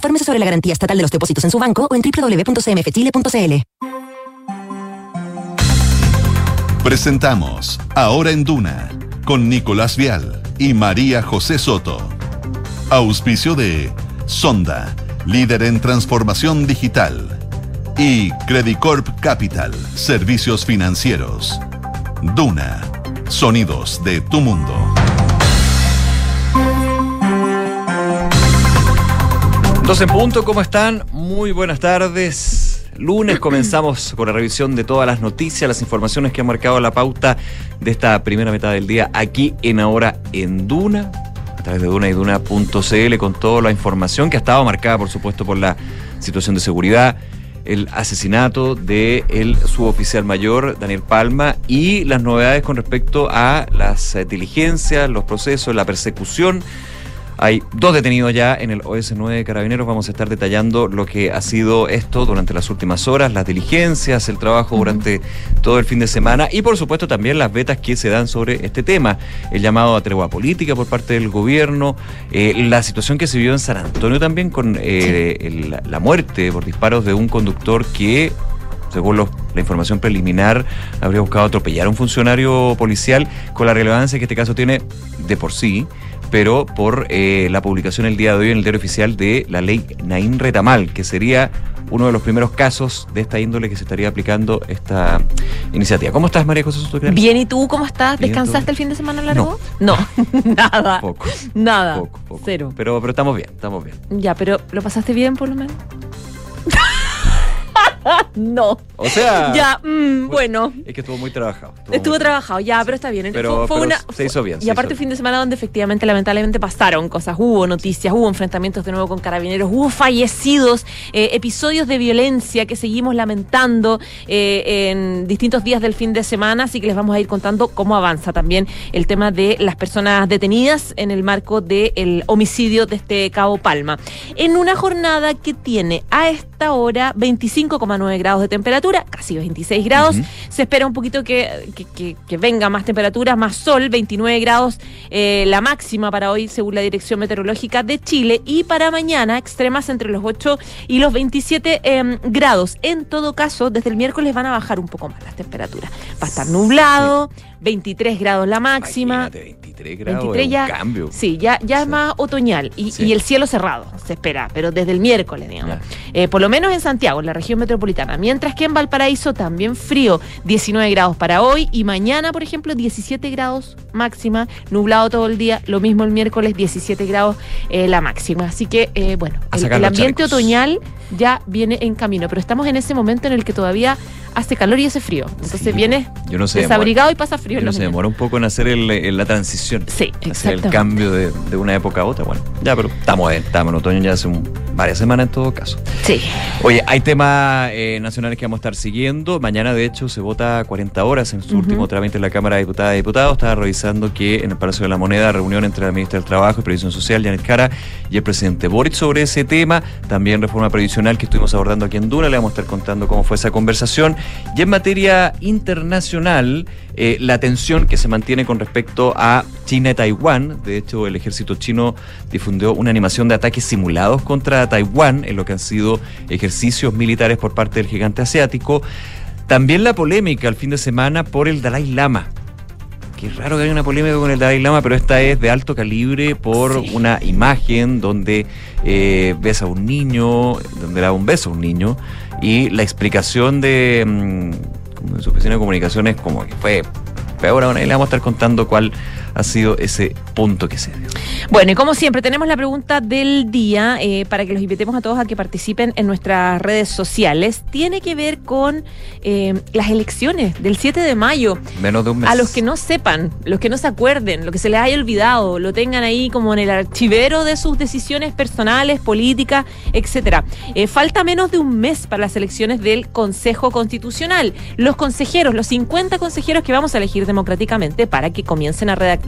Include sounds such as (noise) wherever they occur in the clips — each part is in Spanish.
Infórmese sobre la garantía estatal de los depósitos en su banco o en www.cmfchile.cl. Presentamos Ahora en Duna con Nicolás Vial y María José Soto. Auspicio de Sonda, líder en transformación digital. Y Credicorp Capital, servicios financieros. Duna, sonidos de tu mundo. Dos en punto, ¿cómo están? Muy buenas tardes. Lunes comenzamos con la revisión de todas las noticias, las informaciones que han marcado la pauta de esta primera mitad del día aquí en Ahora en Duna, a través de Duna y Duna.cl con toda la información que ha estado marcada, por supuesto, por la situación de seguridad, el asesinato de el suboficial mayor Daniel Palma y las novedades con respecto a las eh, diligencias, los procesos, la persecución hay dos detenidos ya en el OS9 de Carabineros. Vamos a estar detallando lo que ha sido esto durante las últimas horas, las diligencias, el trabajo durante todo el fin de semana y por supuesto también las vetas que se dan sobre este tema. El llamado a tregua política por parte del gobierno, eh, la situación que se vivió en San Antonio también con eh, el- la muerte por disparos de un conductor que según los- la información preliminar, habría buscado atropellar a un funcionario policial con la relevancia que este caso tiene de por sí, pero por eh, la publicación el día de hoy en el diario oficial de la ley Naín Retamal, que sería uno de los primeros casos de esta índole que se estaría aplicando esta iniciativa. ¿Cómo estás, María José Soto? Bien, ¿y tú cómo estás? ¿Descansaste el fin de semana largo? No, (laughs) nada. Poco, Nada. poco, poco. Cero. Pero, pero estamos bien, estamos bien. Ya, pero ¿lo pasaste bien por lo menos? (laughs) (laughs) no. O sea, Ya, mm, bueno. es que estuvo muy trabajado. Estuvo muy trabajado, ya, pero está bien. Pero- Fue- fue pero una- se hizo bien, Y se aparte hizo un fin de semana donde efectivamente, lamentablemente, pasaron cosas. Hubo noticias, hubo enfrentamientos de nuevo con carabineros, hubo fallecidos, eh, episodios de violencia que seguimos lamentando eh, en distintos días del fin de semana. Así que les vamos a ir contando cómo avanza también el tema de las personas detenidas en el marco del homicidio de este Cabo Palma. En una jornada que tiene a esta hora 25,9 grados de temperatura, casi 26 grados. Se espera un poquito que, que- que- que venga más temperatura, más sol, 29 grados eh, la máxima para hoy según la Dirección Meteorológica de Chile y para mañana extremas entre los 8 y los 27 em, grados. En todo caso, desde el miércoles van a bajar un poco más las temperaturas. Va a estar nublado, 23 grados la máxima. Imagínate, 23 grados, 23 es ya, un cambio. sí, ya, ya es más otoñal y, Sí. y el cielo cerrado se espera, pero desde el miércoles, digamos. Eh, por lo menos en Santiago, en la región metropolitana. Mientras que en Valparaíso también frío, 19 grados para hoy y mañana, por ejemplo, 17 grados máxima, nublado todo el día, lo mismo el miércoles, 17 grados eh, la máxima. Así que, eh, bueno, el, el ambiente otoñal ya viene en camino, pero estamos en ese momento en el que todavía hace calor y hace frío. Entonces Sí. viene Yo no sé. desabrigado y pasa frío. no se demora un poco en hacer el- el- la transición. Sí, Hacer el cambio de, de una época a otra. Bueno, ya, pero estamos en, estamos en otoño ya hace un- varias semanas en todo caso. Sí. Oye, hay temas eh, nacionales que vamos a estar siguiendo. Mañana, de hecho, se vota 40 horas en su último trámite en la Cámara de Diputadas y Diputados. Estaba revisando que en el Palacio de la Moneda, reunión entre la ministra del Trabajo y Previsión Social, Janet Cara, y el presidente Boric sobre ese tema. También reforma que estuvimos abordando aquí en Duna. Le vamos a estar contando cómo fue esa conversación. Y en materia internacional, eh, la tensión que se mantiene con respecto a China y Taiwán. De hecho, el ejército chino difundió una animación de ataques simulados contra Taiwán en lo que han sido ejercicios militares por parte del gigante asiático. También la polémica el fin de semana por el Dalai Lama. Qué raro que haya una polémica con el Dalai Lama, pero esta es de alto calibre por Sí. una imagen donde eh, besa a un niño, donde le da un beso a un niño, y la explicación de, mm, como de su oficina de comunicaciones como que fue peor ahí le vamos a estar contando cuál ha sido ese punto que se dio. Bueno, y como siempre, tenemos la pregunta del día eh, para que los invitemos a todos a que participen en nuestras redes sociales. Tiene que ver con eh, las elecciones del 7 de mayo. Menos de un mes. A los que no sepan, los que no se acuerden, lo que se les haya olvidado, lo tengan ahí como en el archivero de sus decisiones personales, políticas, etcétera. Eh, falta menos de un mes para las elecciones del Consejo Constitucional. Los consejeros, los 50 consejeros que vamos a elegir democráticamente para que comiencen a redactar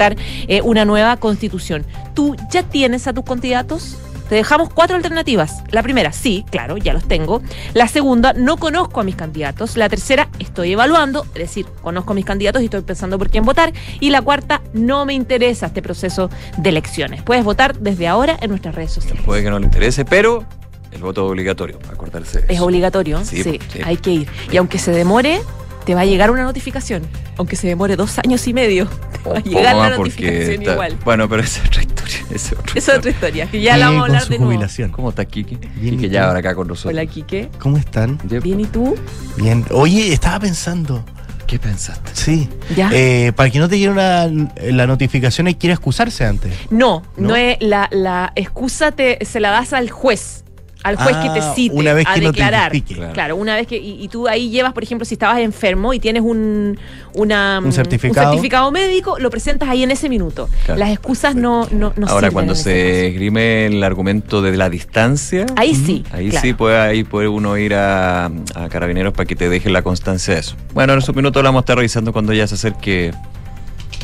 eh, una nueva constitución. ¿Tú ya tienes a tus candidatos? Te dejamos cuatro alternativas. La primera, sí, claro, ya los tengo. La segunda, no conozco a mis candidatos. La tercera, estoy evaluando, es decir, conozco a mis candidatos y estoy pensando por quién votar. Y la cuarta, no me interesa este proceso de elecciones. Puedes votar desde ahora en nuestras redes sociales. Puede que no le interese, pero El voto obligatorio, acordarse. de Es eso. obligatorio, Sí, sí, sí. hay que ir. Y aunque se demore, te va a llegar una notificación. Aunque se demore dos años y medio, te va a llegar la notificación está- igual. Bueno, pero esa es otra historia. (laughs) esa es otra historia. otra historia, que ya la vamos a hablar su de nuevo. jubilación. ¿Cómo está Kiki? Bien, ¿y ya ahora acá con nosotros. Hola, Quique. ¿Cómo están? Bien, ¿y tú? Bien. Oye, estaba pensando. ¿Qué pensaste? Sí. ¿Ya? Eh, para que no te llegue una, la notificación hay que ir a excusarse antes. No, no, ¿No? es la, la excusa te, se la das al juez. Al juez que te Ah, cite una vez a que declarar. notifique. Claro. Claro, una vez que. Y, y tú ahí llevas, por ejemplo, si estabas enfermo y tienes un, una, Un certificado. certificado médico, lo presentas ahí en ese minuto. Claro. Las excusas no, no, no Ahora, sirven cuando se esgrime el argumento de la distancia. Ahí sí. ahí claro. sí puede, ahí puede uno ir a, a carabineros para que te dejen la constancia de eso. Bueno, en su minuto lo vamos a estar revisando cuando ya se acerque.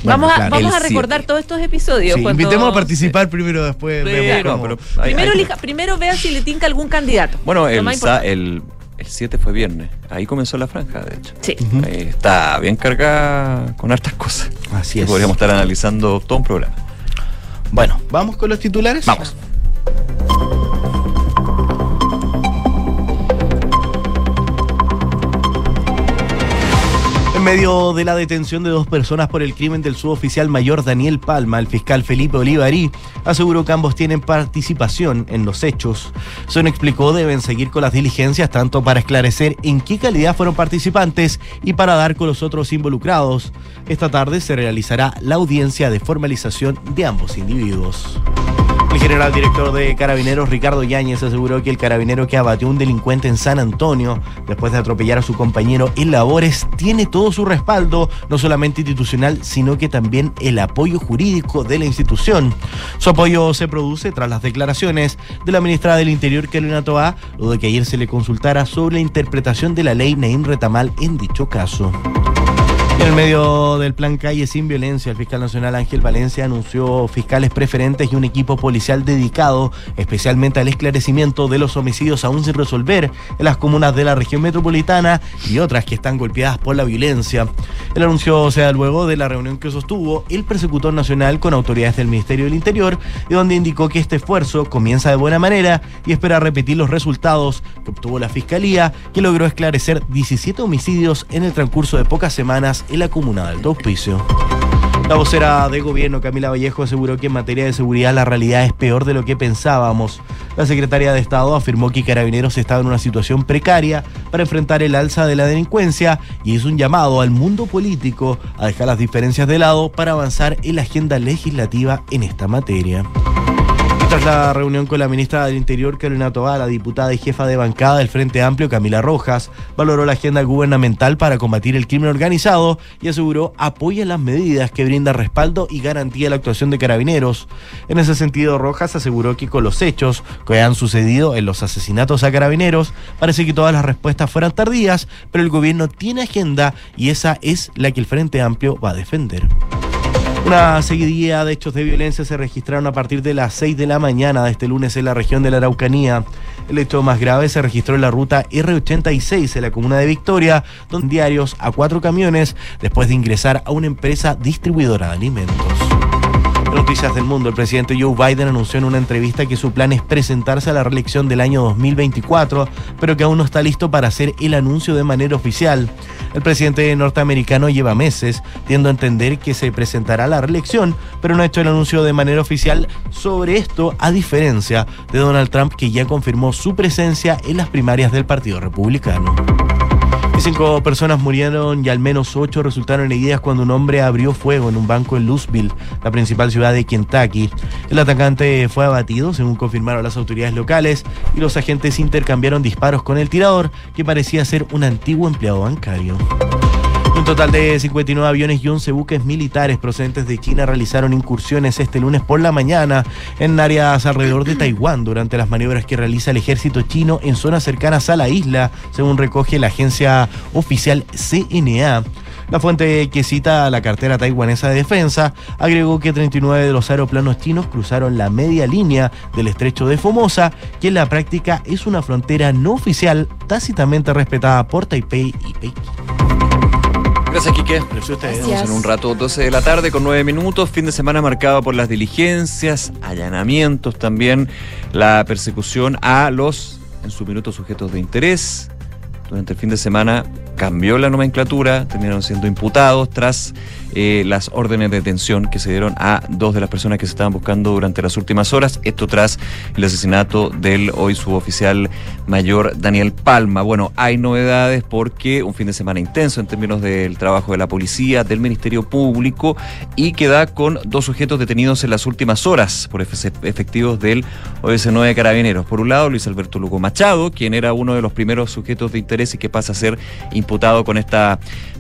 Vamos, a, claro. vamos a recordar siete. todos estos episodios. Sí, cuando- invitemos a participar primero, después Sí, vemos no, cómo- pero hay- Primero, hay- elija- primero vean si le tinca algún candidato. Bueno, el, el, el 7 fue viernes. Ahí comenzó la franja, de hecho. Sí. Ahí está bien cargada con hartas cosas. Así Que es. Podríamos estar analizando todo un programa. Bueno, ¿vamos con los titulares? Vamos. Medio de la detención de dos personas por el crimen del suboficial mayor Daniel Palma, el fiscal Felipe Olivarí aseguró que ambos tienen participación en los hechos. Son explicó deben seguir con las diligencias tanto para esclarecer en qué calidad fueron participantes y para dar con los otros involucrados. Esta tarde se realizará la audiencia de formalización de ambos individuos. El general director de Carabineros, Ricardo Yáñez, aseguró que el carabinero que abatió a un delincuente en San Antonio, después de atropellar a su compañero en labores, tiene todo su respaldo, no solamente institucional, sino que también el apoyo jurídico de la institución. Su apoyo se produce tras las declaraciones de la ministra del Interior, Carolina Toá, luego de que ayer se le consultara sobre la interpretación de la ley Naim Retamal en dicho caso. En medio del plan Calle sin Violencia, el fiscal nacional Ángel Valencia anunció fiscales preferentes y un equipo policial dedicado especialmente al esclarecimiento de los homicidios aún sin resolver en las comunas de la región metropolitana y otras que están golpeadas por la violencia. El anuncio se da luego de la reunión que sostuvo el persecutor nacional con autoridades del Ministerio del Interior, y donde indicó que este esfuerzo comienza de buena manera y espera repetir los resultados que obtuvo la Fiscalía, que logró esclarecer 17 homicidios en el transcurso de pocas semanas en la comuna del Auspicio. La vocera de gobierno, Camila Vallejo, aseguró que en materia de seguridad la realidad es peor de lo que pensábamos. La secretaria de Estado afirmó que Carabineros estaba en una situación precaria para enfrentar el alza de la delincuencia y hizo un llamado al mundo político a dejar las diferencias de lado para avanzar en la agenda legislativa en esta materia. Tras la reunión con la ministra del Interior, Carolina Tobá, la diputada y jefa de bancada del Frente Amplio, Camila Rojas, valoró la agenda gubernamental para combatir el crimen organizado y aseguró apoya las medidas que brindan respaldo y garantía la actuación de carabineros. En ese sentido, Rojas aseguró que con los hechos que han sucedido en los asesinatos a carabineros, parece que todas las respuestas fueran tardías, pero el gobierno tiene agenda y esa es la que el Frente Amplio va a defender. Una seguidilla de hechos de violencia se registraron a partir de las 6 de la mañana de este lunes en la región de la Araucanía. El hecho más grave se registró en la ruta R86 en la comuna de Victoria, donde diarios a cuatro camiones después de ingresar a una empresa distribuidora de alimentos. Noticias del mundo. El presidente Joe Biden anunció en una entrevista que su plan es presentarse a la reelección del año 2024, pero que aún no está listo para hacer el anuncio de manera oficial. El presidente norteamericano lleva meses tiendo a entender que se presentará la reelección, pero no ha hecho el anuncio de manera oficial sobre esto, a diferencia de Donald Trump, que ya confirmó su presencia en las primarias del Partido Republicano. Y Cinco personas murieron y al menos ocho resultaron heridas cuando un hombre abrió fuego en un banco en Louisville, la principal ciudad de Kentucky. El atacante fue abatido, según confirmaron las autoridades locales, y los agentes intercambiaron disparos con el tirador, que parecía ser un antiguo empleado bancario. Total de 59 aviones y 11 buques militares procedentes de China realizaron incursiones este lunes por la mañana en áreas alrededor de Taiwán durante las maniobras que realiza el ejército chino en zonas cercanas a la isla, según recoge la agencia oficial CNA. La fuente que cita la cartera taiwanesa de defensa agregó que 39 de los aeroplanos chinos cruzaron la media línea del estrecho de Formosa, que en la práctica es una frontera no oficial tácitamente respetada por Taipei y Pekín. Gracias, Quique. Gracias a ustedes. Vamos en un rato, 12 de la tarde con 9 minutos. Fin de semana marcado por las diligencias, allanamientos también, la persecución a los en su minuto sujetos de interés. Durante el fin de semana cambió la nomenclatura, terminaron siendo imputados tras eh, las órdenes de detención que se dieron a dos de las personas que se estaban buscando durante las últimas horas. Esto tras el asesinato del hoy suboficial mayor Daniel Palma. Bueno, hay novedades porque un fin de semana intenso en términos del trabajo de la policía, del Ministerio Público y queda con dos sujetos detenidos en las últimas horas por efectivos del OS9 de Carabineros. Por un lado, Luis Alberto Lugo Machado, quien era uno de los primeros sujetos de interés y que pasa a ser imputado con esta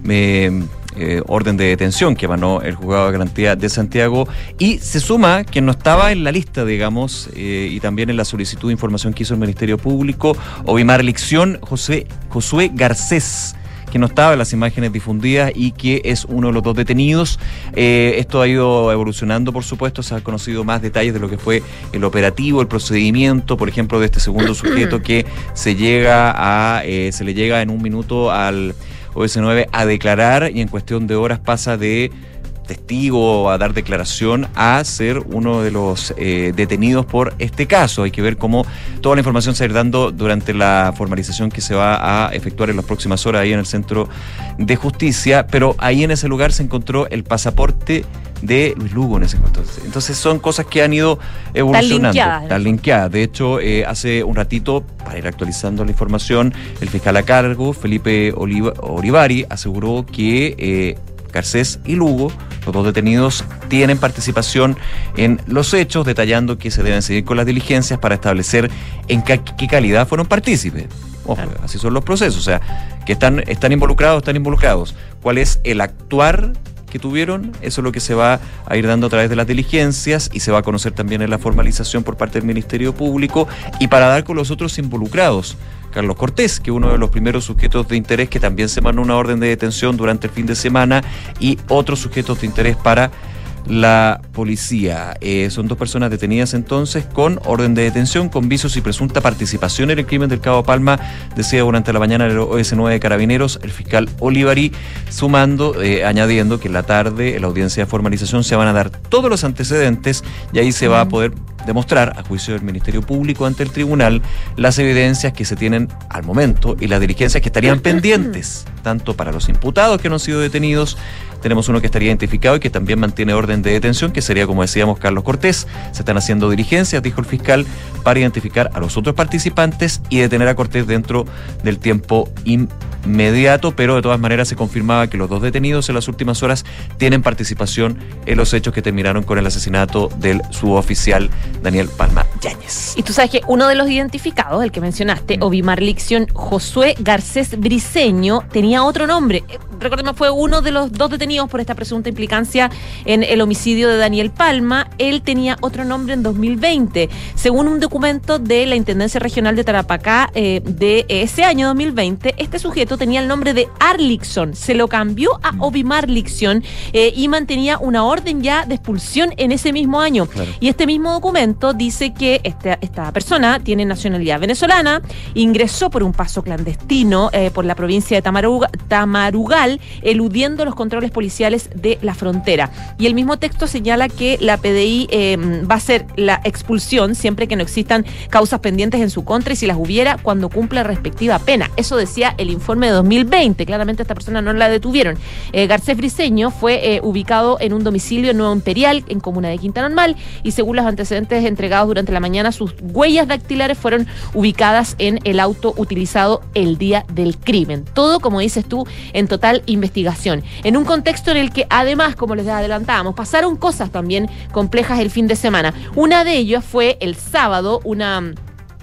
eh, eh, orden de detención que emanó el juzgado de garantía de Santiago y se suma quien no estaba en la lista, digamos, eh, y también en la solicitud de información que hizo el Ministerio Público, Ovimar Licción, José, Josué Garcés que no estaba en las imágenes difundidas y que es uno de los dos detenidos. Eh, esto ha ido evolucionando, por supuesto, se han conocido más detalles de lo que fue el operativo, el procedimiento, por ejemplo, de este segundo sujeto que se llega a, se le llega en un minuto al OS9 a declarar y en cuestión de horas pasa de testigo a dar declaración a ser uno de los eh, detenidos por este caso. Hay que ver cómo toda la información se va a ir dando durante la formalización que se va a efectuar en las próximas horas ahí en el Centro de Justicia, pero ahí en ese lugar se encontró el pasaporte de Luis Lugo en ese entonces. Entonces son cosas que han ido evolucionando. Están linkeadas. De hecho, eh, hace un ratito, para ir actualizando la información, el fiscal a cargo, Felipe Oliva, Orivari, aseguró que eh, Garcés y Lugo, los dos detenidos, tienen participación en los hechos, detallando que se deben seguir con las diligencias para establecer en qué, calidad fueron partícipes. Ojo, así son los procesos, o sea, que están, están involucrados, están involucrados. ¿Cuál es el actuar que tuvieron, eso es lo que se va a ir dando a través de las diligencias y se va a conocer también en la formalización por parte del Ministerio Público y para dar con los otros involucrados. Carlos Cortés, que uno de los primeros sujetos de interés que también se mandó una orden de detención durante el fin de semana y otros sujetos de interés para la policía. Eh, son dos personas detenidas entonces con orden de detención, con visos y presunta participación en el crimen del Cabo Palma, decía durante la mañana el OS9 de Carabineros, el fiscal Olivari, sumando, eh, añadiendo que en la tarde, en la audiencia de formalización, se van a dar todos los antecedentes y ahí se va a poder demostrar, a juicio del Ministerio Público ante el tribunal, las evidencias que se tienen al momento y las diligencias que estarían (clears throat) pendientes, tanto para los imputados que no han sido detenidos, tenemos uno que estaría identificado y que también mantiene orden de detención, que sería, como decíamos, Carlos Cortés. Se están haciendo diligencias, dijo el fiscal, para identificar a los otros participantes y detener a Cortés dentro del tiempo inmediato, pero de todas maneras se confirmaba que los dos detenidos en las últimas horas tienen participación en los hechos que terminaron con el asesinato del suboficial Daniel Palma Yáñez. Y tú sabes que uno de los identificados, el que mencionaste, mm. Ovimar Licción Josué Garcés Briseño, tenía otro nombre. Eh, recordemos, fue uno de los dos detenidos por esta presunta implicancia en el homicidio de Daniel Palma. Él tenía otro nombre en 2020. Según un documento de la Intendencia Regional de Tarapacá eh, de ese año 2020, este sujeto tenía el nombre de Arlixon. Se lo cambió a. Ovimar Licción eh, y mantenía una orden ya de expulsión en ese mismo año. Y este mismo documento dice que esta, esta persona tiene nacionalidad venezolana, ingresó por un paso clandestino eh, por la provincia de Tamarugal, eludiendo los controles policiales de la frontera. Y el mismo texto señala que la PDI em, va a ser la expulsión siempre que no existan causas pendientes en su contra y si las hubiera cuando cumpla respectiva pena. Eso decía el informe de 2020. Claramente esta persona no la detuvieron. Eh, Garcés Briseño fue eh, ubicado en un domicilio en Nuevo Imperial, en comuna de Quinta Normal, y según los antecedentes entregados durante la mañana, sus huellas dactilares fueron ubicadas en el auto utilizado el día del crimen. Todo, como dices tú, en total investigación. En un contexto en el que además, como les adelantábamos, pasaron cosas también complejas el fin de semana. Una de ellas fue el sábado, una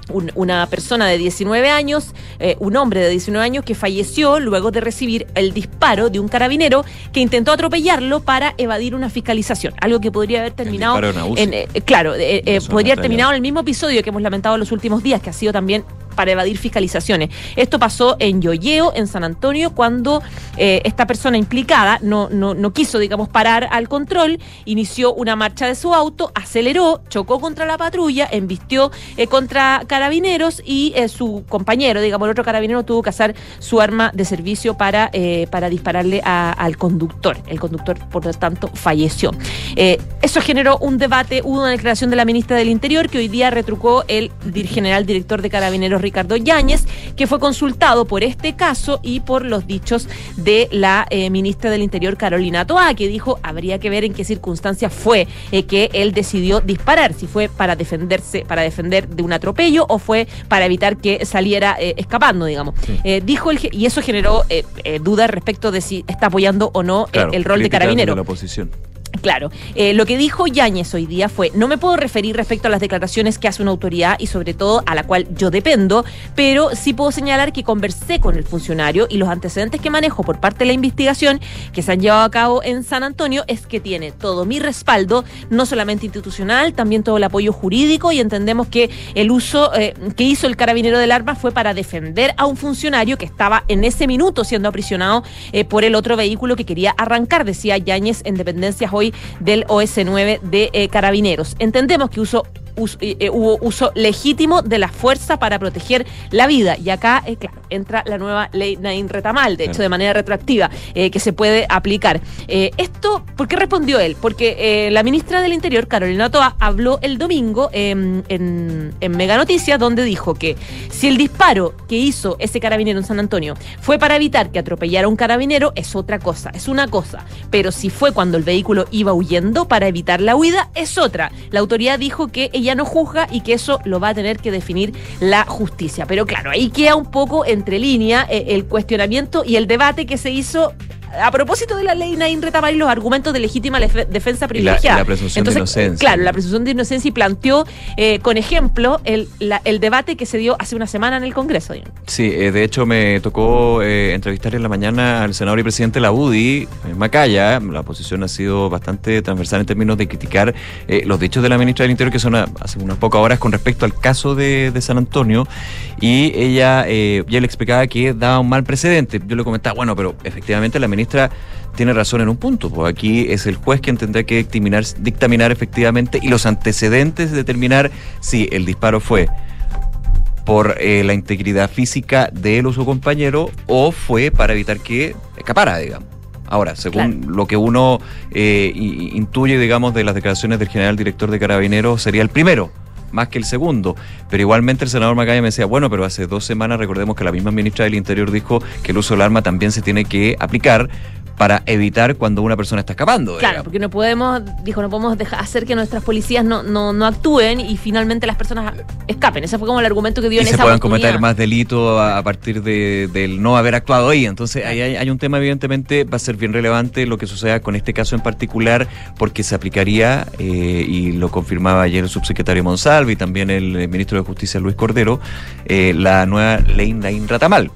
una persona de 19 años, eh, un hombre de 19 años que falleció luego de recibir el disparo de un carabinero que intentó atropellarlo para evadir una fiscalización. Algo que podría haber terminado en, eh, claro, eh, podría haber terminado en el mismo episodio que hemos lamentado en los últimos días, que ha sido también para evadir fiscalizaciones. Esto pasó en Yoyeo, en San Antonio, cuando eh, esta persona implicada no, no, quiso, digamos, parar al control, inició una marcha de su auto, aceleró, chocó contra la patrulla, embistió eh, contra carabineros y eh, su compañero, digamos, el otro carabinero tuvo que hacer su arma de servicio para, para dispararle al conductor. El conductor, por lo tanto, falleció. eso generó un debate, hubo una declaración de la ministra del Interior que hoy día retrucó el general director de carabineros Ricardo Yáñez, que fue consultado por este caso y por los dichos de la eh, ministra del Interior, Carolina Toa, que dijo habría que ver en qué circunstancias fue eh, que él decidió disparar, si fue para defenderse, para defender de un atropello o fue para evitar que saliera eh, escapando, digamos. Dijo el, y eso generó dudas respecto de si está apoyando o no Claro, el rol de carabinero. la oposición. Claro, eh, lo que dijo Yáñez hoy día fue, no me puedo referir respecto a las declaraciones que hace una autoridad y sobre todo a la cual yo dependo, pero sí puedo señalar que conversé con el funcionario y los antecedentes que manejo por parte de la investigación que se han llevado a cabo en San Antonio es que tiene todo mi respaldo, no solamente institucional, también todo el apoyo jurídico y entendemos que el uso eh, que hizo el carabinero del arma fue para defender a un funcionario que estaba en ese minuto siendo aprisionado eh, por el otro vehículo que quería arrancar, decía Yáñez en Dependencias hoy del OS9 de eh, Carabineros. Entendemos que uso us- eh, eh, hubo uso legítimo de la fuerza para proteger la vida. Y acá, eh, claro, entra la nueva ley Nain Retamal, de hecho, de manera retroactiva, eh, que se puede aplicar. Esto, ¿por qué respondió él? Porque la ministra del Interior, Carolina Toa, habló el domingo en, en Mega Noticias, donde dijo que si el disparo que hizo ese carabinero en San Antonio fue para evitar que atropellara a un carabinero, es otra cosa, es una cosa. Pero si fue cuando el vehículo iba huyendo para evitar la huida, es otra. La autoridad dijo que ella no juzga y que eso lo va a tener que definir la justicia. Pero claro, ahí queda un poco entre línea eh, el cuestionamiento y el debate que se hizo a propósito de la ley Nain Retamar y los argumentos de legítima defensa Y la, y privilegiada. la presunción de inocencia. Claro, la presunción de inocencia y planteó eh, con ejemplo el, la- el debate que se dio hace una semana en el Congreso. digamos. Sí, eh, de hecho me tocó eh, entrevistar en la mañana al senador y presidente de la UDI, Macaya. La posición ha sido bastante transversal en términos de criticar los dichos de la ministra del Interior que son a- hace unas pocas horas con respecto al caso de, de San Antonio. Y ella ya le explicaba que daba un mal precedente. Yo le comentaba, bueno, pero efectivamente la ministra tiene razón en un punto, pues aquí es el juez quien tendrá que dictaminar, dictaminar efectivamente y los antecedentes determinar si el disparo fue por eh, la integridad física de él o su compañero o fue para evitar que escapara, digamos. Ahora, según lo que uno eh, intuye, digamos, de las declaraciones del general director de Carabineros, sería el primero, más que el segundo. Pero igualmente el senador Macaya me decía, bueno, pero hace dos semanas recordemos que la misma ministra del Interior dijo que el uso del arma también se tiene que aplicar para evitar cuando una persona está escapando. Claro, digamos. porque no podemos, dijo, no podemos dejar hacer que nuestras policías no, no, no actúen y finalmente las personas escapen. Ese fue como el argumento que dio y en se esa puedan cometer más delitos a, a partir de, del no haber actuado ahí. Entonces, ahí hay, hay un tema, evidentemente, va a ser bien relevante lo que suceda con este caso en particular, porque se aplicaría, eh, y lo confirmaba ayer el subsecretario Monsalve y también el ministro de Justicia Luis Cordero, eh, la nueva ley Nain Ratamal,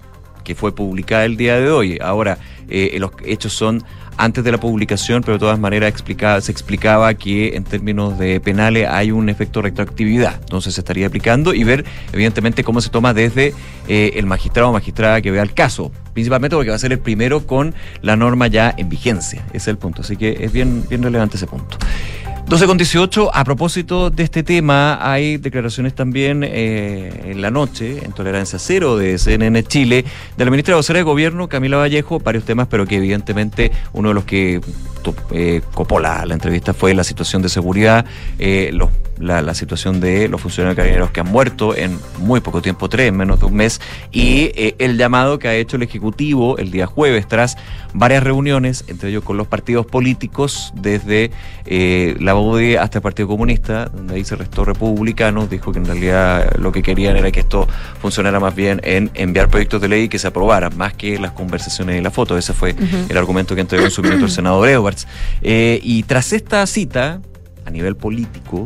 que fue publicada el día de hoy. Ahora, eh, los hechos son antes de la publicación, pero de todas maneras explicaba, se explicaba que en términos de penales hay un efecto retroactividad. Entonces se estaría aplicando y ver, evidentemente, cómo se toma desde eh, el magistrado o magistrada que vea el caso. Principalmente porque va a ser el primero con la norma ya en vigencia. Ese es el punto. Así que es bien, bien relevante ese punto. 12 con 18, a propósito de este tema, hay declaraciones también eh, en la noche, en Tolerancia Cero de CNN Chile, de la ministra de vocera de Gobierno, Camila Vallejo, varios temas, pero que evidentemente uno de los que eh, la, entrevista fue la situación de seguridad, eh, la, situación de los funcionarios carabineros que han muerto en muy poco tiempo, tres, en menos de un mes, y eh, el llamado que ha hecho el Ejecutivo el día jueves tras varias reuniones, entre ellos con los partidos políticos, desde eh, la UDI hasta el Partido Comunista, donde ahí se restó republicanos, dijo que en realidad lo que querían era que esto funcionara más bien en enviar proyectos de ley que se aprobaran, más que las conversaciones y la foto. Ese fue el argumento que entregó en su minuto el senador Edwards. Eh, y tras esta cita, a nivel político,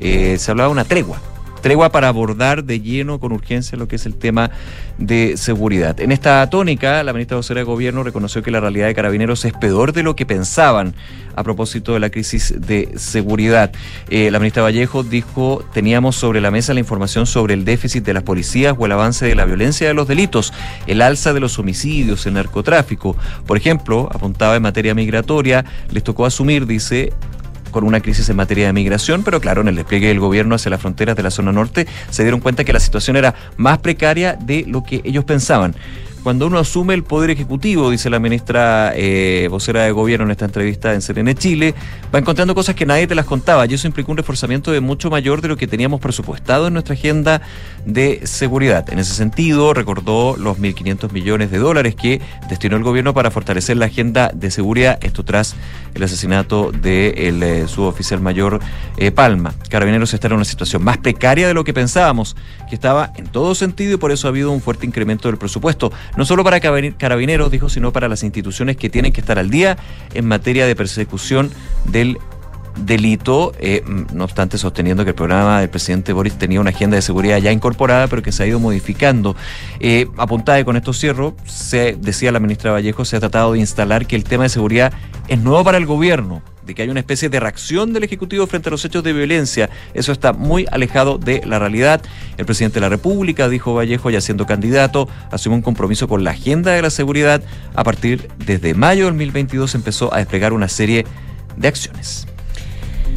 eh, se hablaba de una tregua. Tregua para abordar de lleno con urgencia lo que es el tema de seguridad. En esta tónica, la ministra vocera de Gobierno reconoció que la realidad de carabineros es peor de lo que pensaban a propósito de la crisis de seguridad. Eh, la ministra Vallejo dijo, teníamos sobre la mesa la información sobre el déficit de las policías o el avance de la violencia de los delitos, el alza de los homicidios, el narcotráfico. Por ejemplo, apuntaba en materia migratoria, les tocó asumir, dice, con una crisis en materia de migración, pero claro, en el despliegue del gobierno hacia las fronteras de la zona norte se dieron cuenta que la situación era más precaria de lo que ellos pensaban. Cuando uno asume el poder ejecutivo, dice la ministra eh, vocera de gobierno en esta entrevista en Serene Chile, va encontrando cosas que nadie te las contaba y eso implicó un reforzamiento de mucho mayor de lo que teníamos presupuestado en nuestra agenda de seguridad. En ese sentido, recordó los 1.500 millones de dólares que destinó el gobierno para fortalecer la agenda de seguridad, esto tras el asesinato del de eh, suboficial mayor eh, Palma. Carabineros está en una situación más precaria de lo que pensábamos, que estaba en todo sentido y por eso ha habido un fuerte incremento del presupuesto, no solo para Carabineros, dijo, sino para las instituciones que tienen que estar al día en materia de persecución del delito, eh, no obstante sosteniendo que el programa del presidente Boris tenía una agenda de seguridad ya incorporada, pero que se ha ido modificando. Eh, apuntada con esto cierro, se decía la ministra Vallejo, se ha tratado de instalar que el tema de seguridad es nuevo para el gobierno, que hay una especie de reacción del Ejecutivo frente a los hechos de violencia. Eso está muy alejado de la realidad. El presidente de la República, dijo Vallejo, ya siendo candidato, asumió un compromiso con la agenda de la seguridad. A partir desde mayo de 2022 empezó a desplegar una serie de acciones.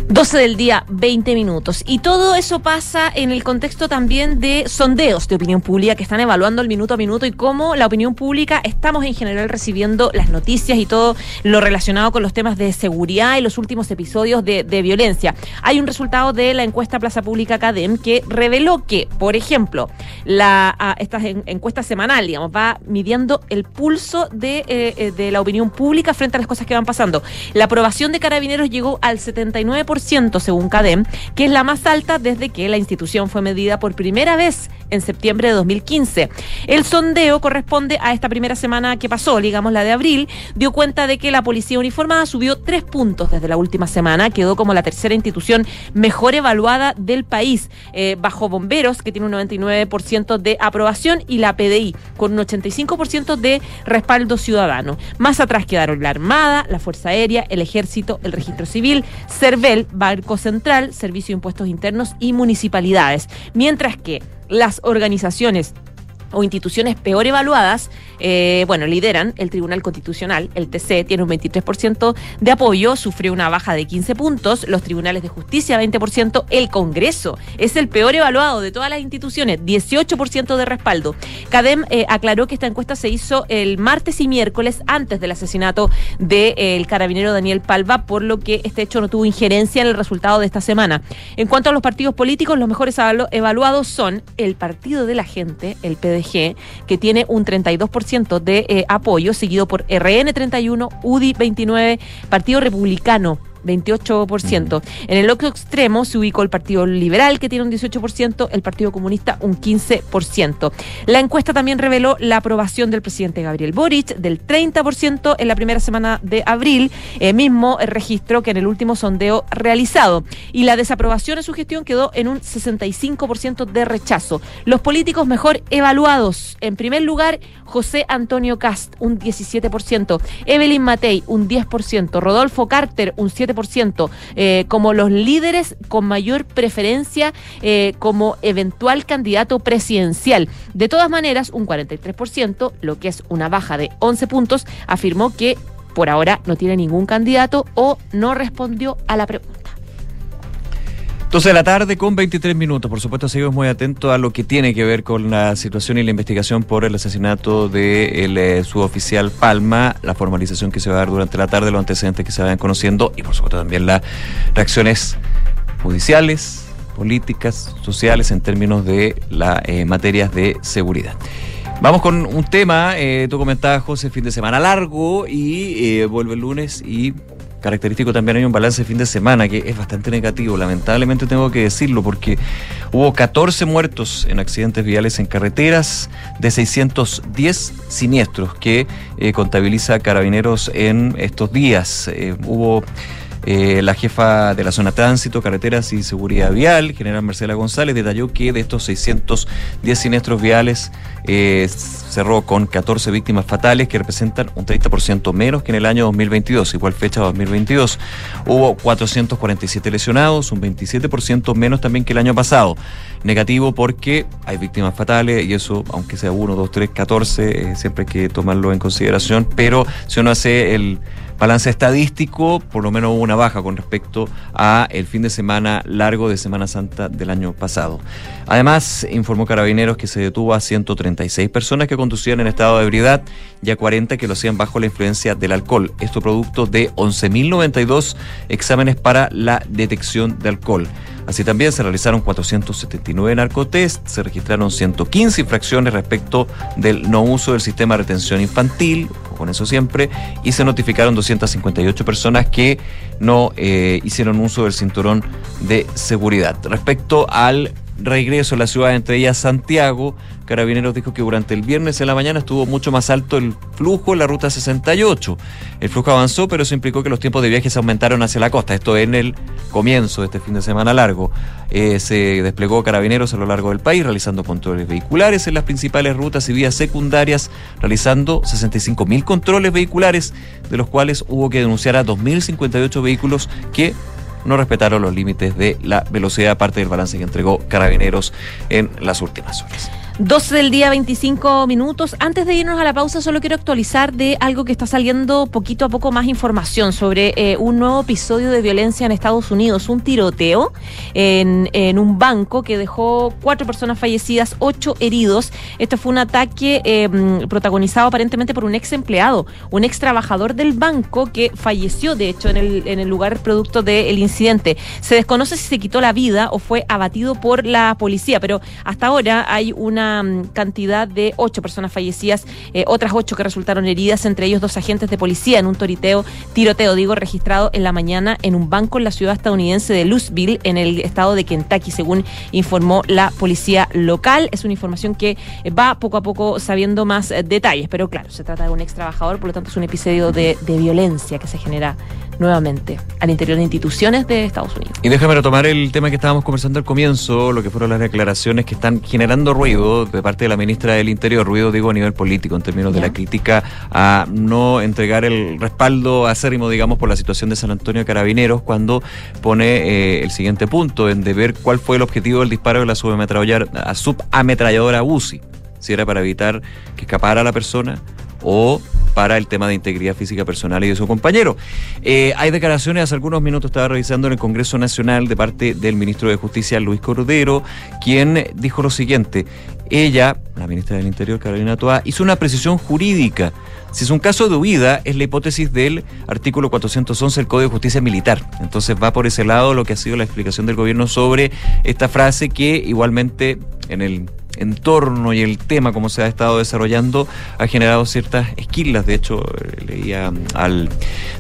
12 del día, 20 minutos. Y todo eso pasa en el contexto también de sondeos de opinión pública que están evaluando el minuto a minuto y cómo la opinión pública estamos en general recibiendo las noticias y todo lo relacionado con los temas de seguridad y los últimos episodios de, violencia. Hay un resultado de la encuesta Plaza Pública Academ que reveló que, por ejemplo, la, esta encuesta semanal, digamos, va midiendo el pulso de, eh, eh, de la opinión pública frente a las cosas que van pasando. La aprobación de carabineros llegó al 79% según CADEM, que es la más alta desde que la institución fue medida por primera vez en septiembre de 2015. El sondeo corresponde a esta primera semana que pasó, digamos la de abril, dio cuenta de que la policía uniformada subió tres puntos desde la última semana, quedó como la tercera institución mejor evaluada del país, eh, bajo bomberos, que tiene un 99% de aprobación, y la PDI, con un 85% de respaldo ciudadano. Más atrás quedaron la Armada, la Fuerza Aérea, el Ejército, el Registro Civil, CERVEL, Banco Central, Servicio de Impuestos Internos y municipalidades. Mientras que las organizaciones o instituciones peor evaluadas, eh, bueno, lideran el Tribunal Constitucional, el TC, tiene un 23% de apoyo, sufrió una baja de 15 puntos, los tribunales de justicia 20%, el Congreso es el peor evaluado de todas las instituciones, 18% de respaldo. CADEM eh, aclaró que esta encuesta se hizo el martes y miércoles antes del asesinato del eh, carabinero Daniel Palva, por lo que este hecho no tuvo injerencia en el resultado de esta semana. En cuanto a los partidos políticos, los mejores evaluados son el Partido de la Gente, el PD que tiene un 32% de eh, apoyo, seguido por RN 31, UDI 29, Partido Republicano 28%. En el otro extremo se ubicó el Partido Liberal, que tiene un 18%, el Partido Comunista un 15%. La encuesta también reveló la aprobación del presidente Gabriel Boric del 30% en la primera semana de abril, el mismo registro que en el último sondeo realizado. Y la desaprobación en su gestión quedó en un 65% de rechazo. Los políticos mejor evaluados. En primer lugar, José Antonio Cast, un 17%, Evelyn Matei, un 10%, Rodolfo Carter, un 7%, eh, como los líderes con mayor preferencia eh, como eventual candidato presidencial. De todas maneras, un 43%, lo que es una baja de 11 puntos, afirmó que por ahora no tiene ningún candidato o no respondió a la pregunta. 12 de la tarde con 23 minutos. Por supuesto, seguimos muy atentos a lo que tiene que ver con la situación y la investigación por el asesinato de eh, suboficial Palma, la formalización que se va a dar durante la tarde, los antecedentes que se vayan conociendo y, por supuesto, también las reacciones judiciales, políticas, sociales en términos de las eh, materias de seguridad. Vamos con un tema, eh, tú comentabas, José, fin de semana largo y vuelve el lunes y característico también hay un balance de fin de semana que es bastante negativo, lamentablemente tengo que decirlo, porque hubo 14 muertos en accidentes viales en carreteras de 610 siniestros que eh, contabiliza Carabineros en estos días. Eh, hubo eh, la jefa de la zona tránsito, carreteras y seguridad vial, general Marcela González, detalló que de estos 610 siniestros viales eh, cerró con 14 víctimas fatales que representan un 30% menos que en el año 2022, igual fecha 2022. Hubo 447 lesionados, un 27% menos también que el año pasado. Negativo porque hay víctimas fatales y eso, aunque sea 1, 2, 3, 14, siempre hay que tomarlo en consideración, pero si uno hace el balance estadístico, por lo menos hubo una baja con respecto a el fin de semana largo de Semana Santa del año pasado. Además, informó Carabineros que se detuvo a 136 personas que conducían en estado de ebriedad y a 40 que lo hacían bajo la influencia del alcohol. Esto producto de 11.092 exámenes para la detección de alcohol. Así también se realizaron 479 narcotest, se registraron 115 infracciones respecto del no uso del sistema de retención infantil, con eso siempre, y se notificaron 258 personas que no eh, hicieron uso del cinturón de seguridad. Respecto al regreso a la ciudad, entre ellas Santiago, Carabineros dijo que durante el viernes en la mañana estuvo mucho más alto el flujo en la ruta 68. El flujo avanzó, pero eso implicó que los tiempos de viaje se aumentaron hacia la costa. Esto en el comienzo de este fin de semana largo. Eh, se desplegó Carabineros a lo largo del país, realizando controles vehiculares en las principales rutas y vías secundarias, realizando 65.000 controles vehiculares, de los cuales hubo que denunciar a 2.058 vehículos que no respetaron los límites de la velocidad, aparte del balance que entregó Carabineros en las últimas horas. 12 del día, 25 minutos. Antes de irnos a la pausa, solo quiero actualizar de algo que está saliendo poquito a poco más información sobre eh, un nuevo episodio de violencia en Estados Unidos, un tiroteo en, en, un banco que dejó cuatro personas fallecidas, ocho heridos. Esto fue un ataque eh, protagonizado aparentemente por un ex empleado, un ex trabajador del banco que falleció, de hecho, en el, en el lugar producto del incidente. Se desconoce si se quitó la vida o fue abatido por la policía, pero hasta ahora hay una cantidad de ocho personas fallecidas, eh, otras ocho que resultaron heridas, entre ellos dos agentes de policía en un toriteo, tiroteo, digo, registrado en la mañana en un banco en la ciudad estadounidense de Louisville, en el estado de Kentucky, según informó la policía local. Es una información que va poco a poco sabiendo más eh, detalles, pero claro, se trata de un ex trabajador, por lo tanto es un episodio de violencia que se genera nuevamente al interior de instituciones de Estados Unidos. Y déjame retomar el tema que estábamos conversando al comienzo, lo que fueron las declaraciones que están generando ruido de parte de la ministra del Interior, ruido digo a nivel político, en términos de la crítica a no entregar el respaldo acérrimo, digamos, por la situación de San Antonio de Carabineros, cuando pone eh, el siguiente punto, en de ver cuál fue el objetivo del disparo de la subametralladora, subametralladora UCI, si era para evitar que escapara la persona o para el tema de integridad física personal y de su compañero. Eh, hay declaraciones, hace algunos minutos estaba revisando en el Congreso Nacional de parte del ministro de Justicia, Luis Cordero, quien dijo lo siguiente. Ella, la ministra del Interior, Carolina Toa, hizo una precisión jurídica. Si es un caso de huida, es la hipótesis del artículo 411 del Código de Justicia Militar. Entonces va por ese lado lo que ha sido la explicación del gobierno sobre esta frase que igualmente en el entorno y el tema, como se ha estado desarrollando, ha generado ciertas esquilas. De hecho, eh, leía al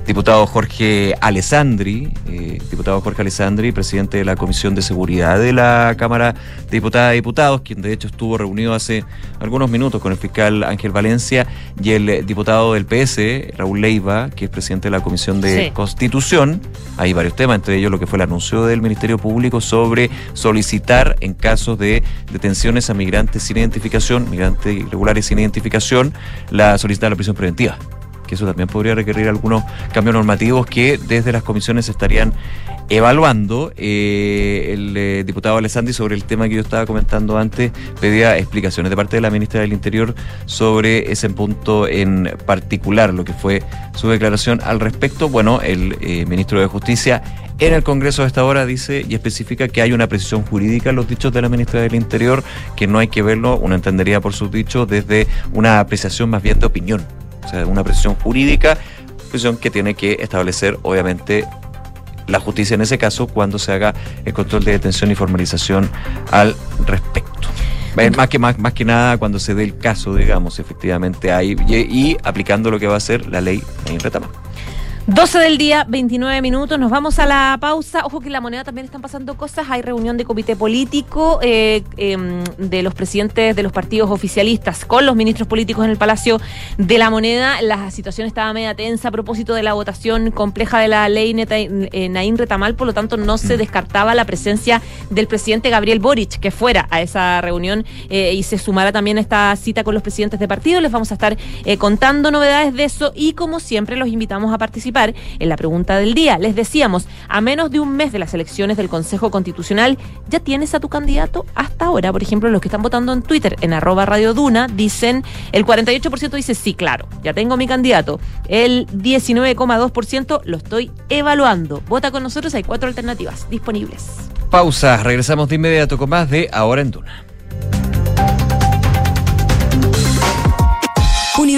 diputado Jorge Alessandri, eh, diputado Jorge Alessandri, presidente de la Comisión de Seguridad de la Cámara de Diputadas y Diputados, quien de hecho estuvo reunido hace algunos minutos con el fiscal Ángel Valencia y el diputado del PS, Raúl Leiva, que es presidente de la Comisión de sí. Constitución. Hay varios temas, entre ellos lo que fue el anuncio del Ministerio Público sobre solicitar en casos de detenciones a migrantes sin identificación, migrantes irregulares sin identificación, la solicitar la prisión preventiva. Que eso también podría requerir algunos cambios normativos que desde las comisiones estarían evaluando. Eh, el eh, diputado Alessandri sobre el tema que yo estaba comentando antes pedía explicaciones de parte de la ministra del Interior sobre ese punto en particular, lo que fue su declaración al respecto. Bueno, el eh, ministro de Justicia en el Congreso de esta hora dice y especifica que hay una precisión jurídica en los dichos de la ministra del Interior, que no hay que verlo, uno entendería por sus dichos, desde una apreciación más bien de opinión. O sea, una precisión jurídica, precisión que tiene que establecer, obviamente, la justicia en ese caso cuando se haga el control de detención y formalización al respecto. Más que, más, más que nada cuando se dé el caso, digamos, efectivamente hay, y, y aplicando lo que va a ser la ley en retama. 12 del día, 29 minutos. Nos vamos a la pausa. Ojo que en la moneda también están pasando cosas. Hay reunión de comité político eh, eh, de los presidentes de los partidos oficialistas con los ministros políticos en el Palacio de la Moneda. La situación estaba media tensa a propósito de la votación compleja de la ley Neta, eh, Naín Retamal. Por lo tanto, no se descartaba la presencia del presidente Gabriel Boric que fuera a esa reunión y se sumara también a esta cita con los presidentes de partido. Les vamos a estar contando novedades de eso y, como siempre, los invitamos a participar en la pregunta del día. Les decíamos, a menos de un mes de las elecciones del Consejo Constitucional, ¿ya tienes a tu candidato? Hasta ahora, por ejemplo, los que están votando en Twitter, en arroba Radio dicen, el 48% dice sí, claro, ya tengo mi candidato. El 19,2% lo estoy evaluando. Vota con nosotros, hay cuatro alternativas disponibles. Pausa, regresamos de inmediato con más de Ahora en Duna.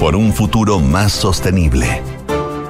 por un futuro más sostenible.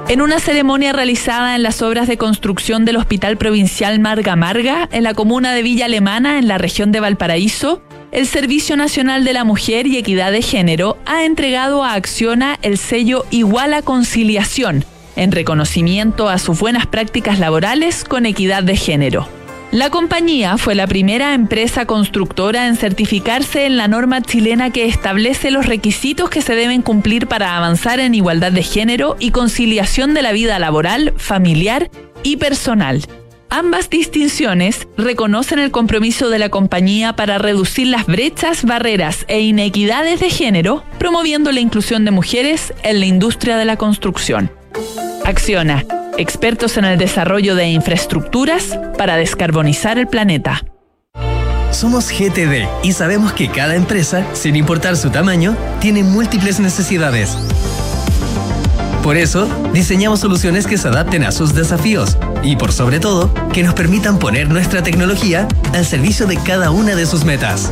En una ceremonia realizada en las obras de construcción del Hospital Provincial Marga Marga, en la comuna de Villa Alemana, en la región de Valparaíso, el Servicio Nacional de la Mujer y Equidad de Género ha entregado a Acciona el sello Iguala Conciliación, en reconocimiento a sus buenas prácticas laborales con equidad de género. La compañía fue la primera empresa constructora en certificarse en la norma chilena que establece los requisitos que se deben cumplir para avanzar en igualdad de género y conciliación de la vida laboral, familiar y personal. Ambas distinciones reconocen el compromiso de la compañía para reducir las brechas, barreras e inequidades de género, promoviendo la inclusión de mujeres en la industria de la construcción. Acciona expertos en el desarrollo de infraestructuras para descarbonizar el planeta. Somos GTD y sabemos que cada empresa, sin importar su tamaño, tiene múltiples necesidades. Por eso, diseñamos soluciones que se adapten a sus desafíos y, por sobre todo, que nos permitan poner nuestra tecnología al servicio de cada una de sus metas.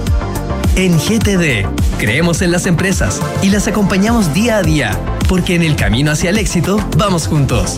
En GTD, creemos en las empresas y las acompañamos día a día, porque en el camino hacia el éxito vamos juntos.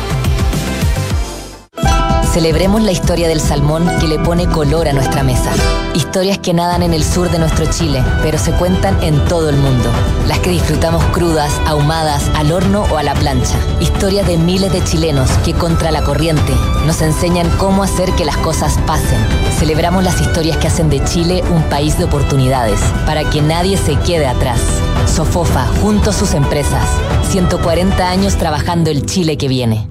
Celebremos la historia del salmón que le pone color a nuestra mesa. Historias que nadan en el sur de nuestro Chile, pero se cuentan en todo el mundo. Las que disfrutamos crudas, ahumadas, al horno o a la plancha. Historias de miles de chilenos que contra la corriente nos enseñan cómo hacer que las cosas pasen. Celebramos las historias que hacen de Chile un país de oportunidades, para que nadie se quede atrás. Sofofa, junto a sus empresas. 140 años trabajando el Chile que viene.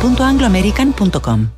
chile.angloamerican.com.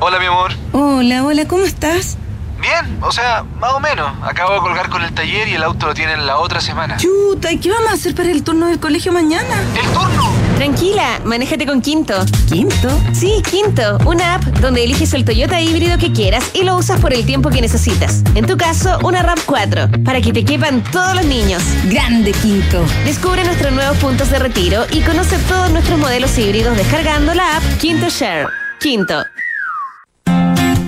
Hola, mi amor. Hola, hola, ¿cómo estás? Bien, o sea, más o menos. Acabo de colgar con el taller y el auto lo tienen la otra semana. Chuta, ¿y qué vamos a hacer para el turno del colegio mañana? ¿El turno? Tranquila, manéjate con Quinto. ¿Quinto? Sí, Quinto, una app donde eliges el Toyota híbrido que quieras y lo usas por el tiempo que necesitas. En tu caso, una RAP 4, para que te quepan todos los niños. Grande Quinto. Descubre nuestros nuevos puntos de retiro y conoce todos nuestros modelos híbridos descargando la app Quinto Share. Quinto.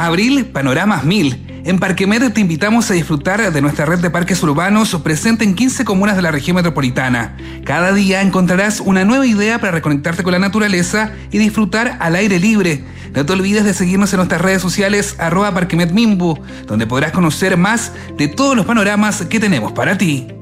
Abril Panoramas 1000 En Parquemed te invitamos a disfrutar de nuestra red de parques urbanos presente en 15 comunas de la región metropolitana. Cada día encontrarás una nueva idea para reconectarte con la naturaleza y disfrutar al aire libre. No te olvides de seguirnos en nuestras redes sociales arroba parquemedmimbu, donde podrás conocer más de todos los panoramas que tenemos para ti.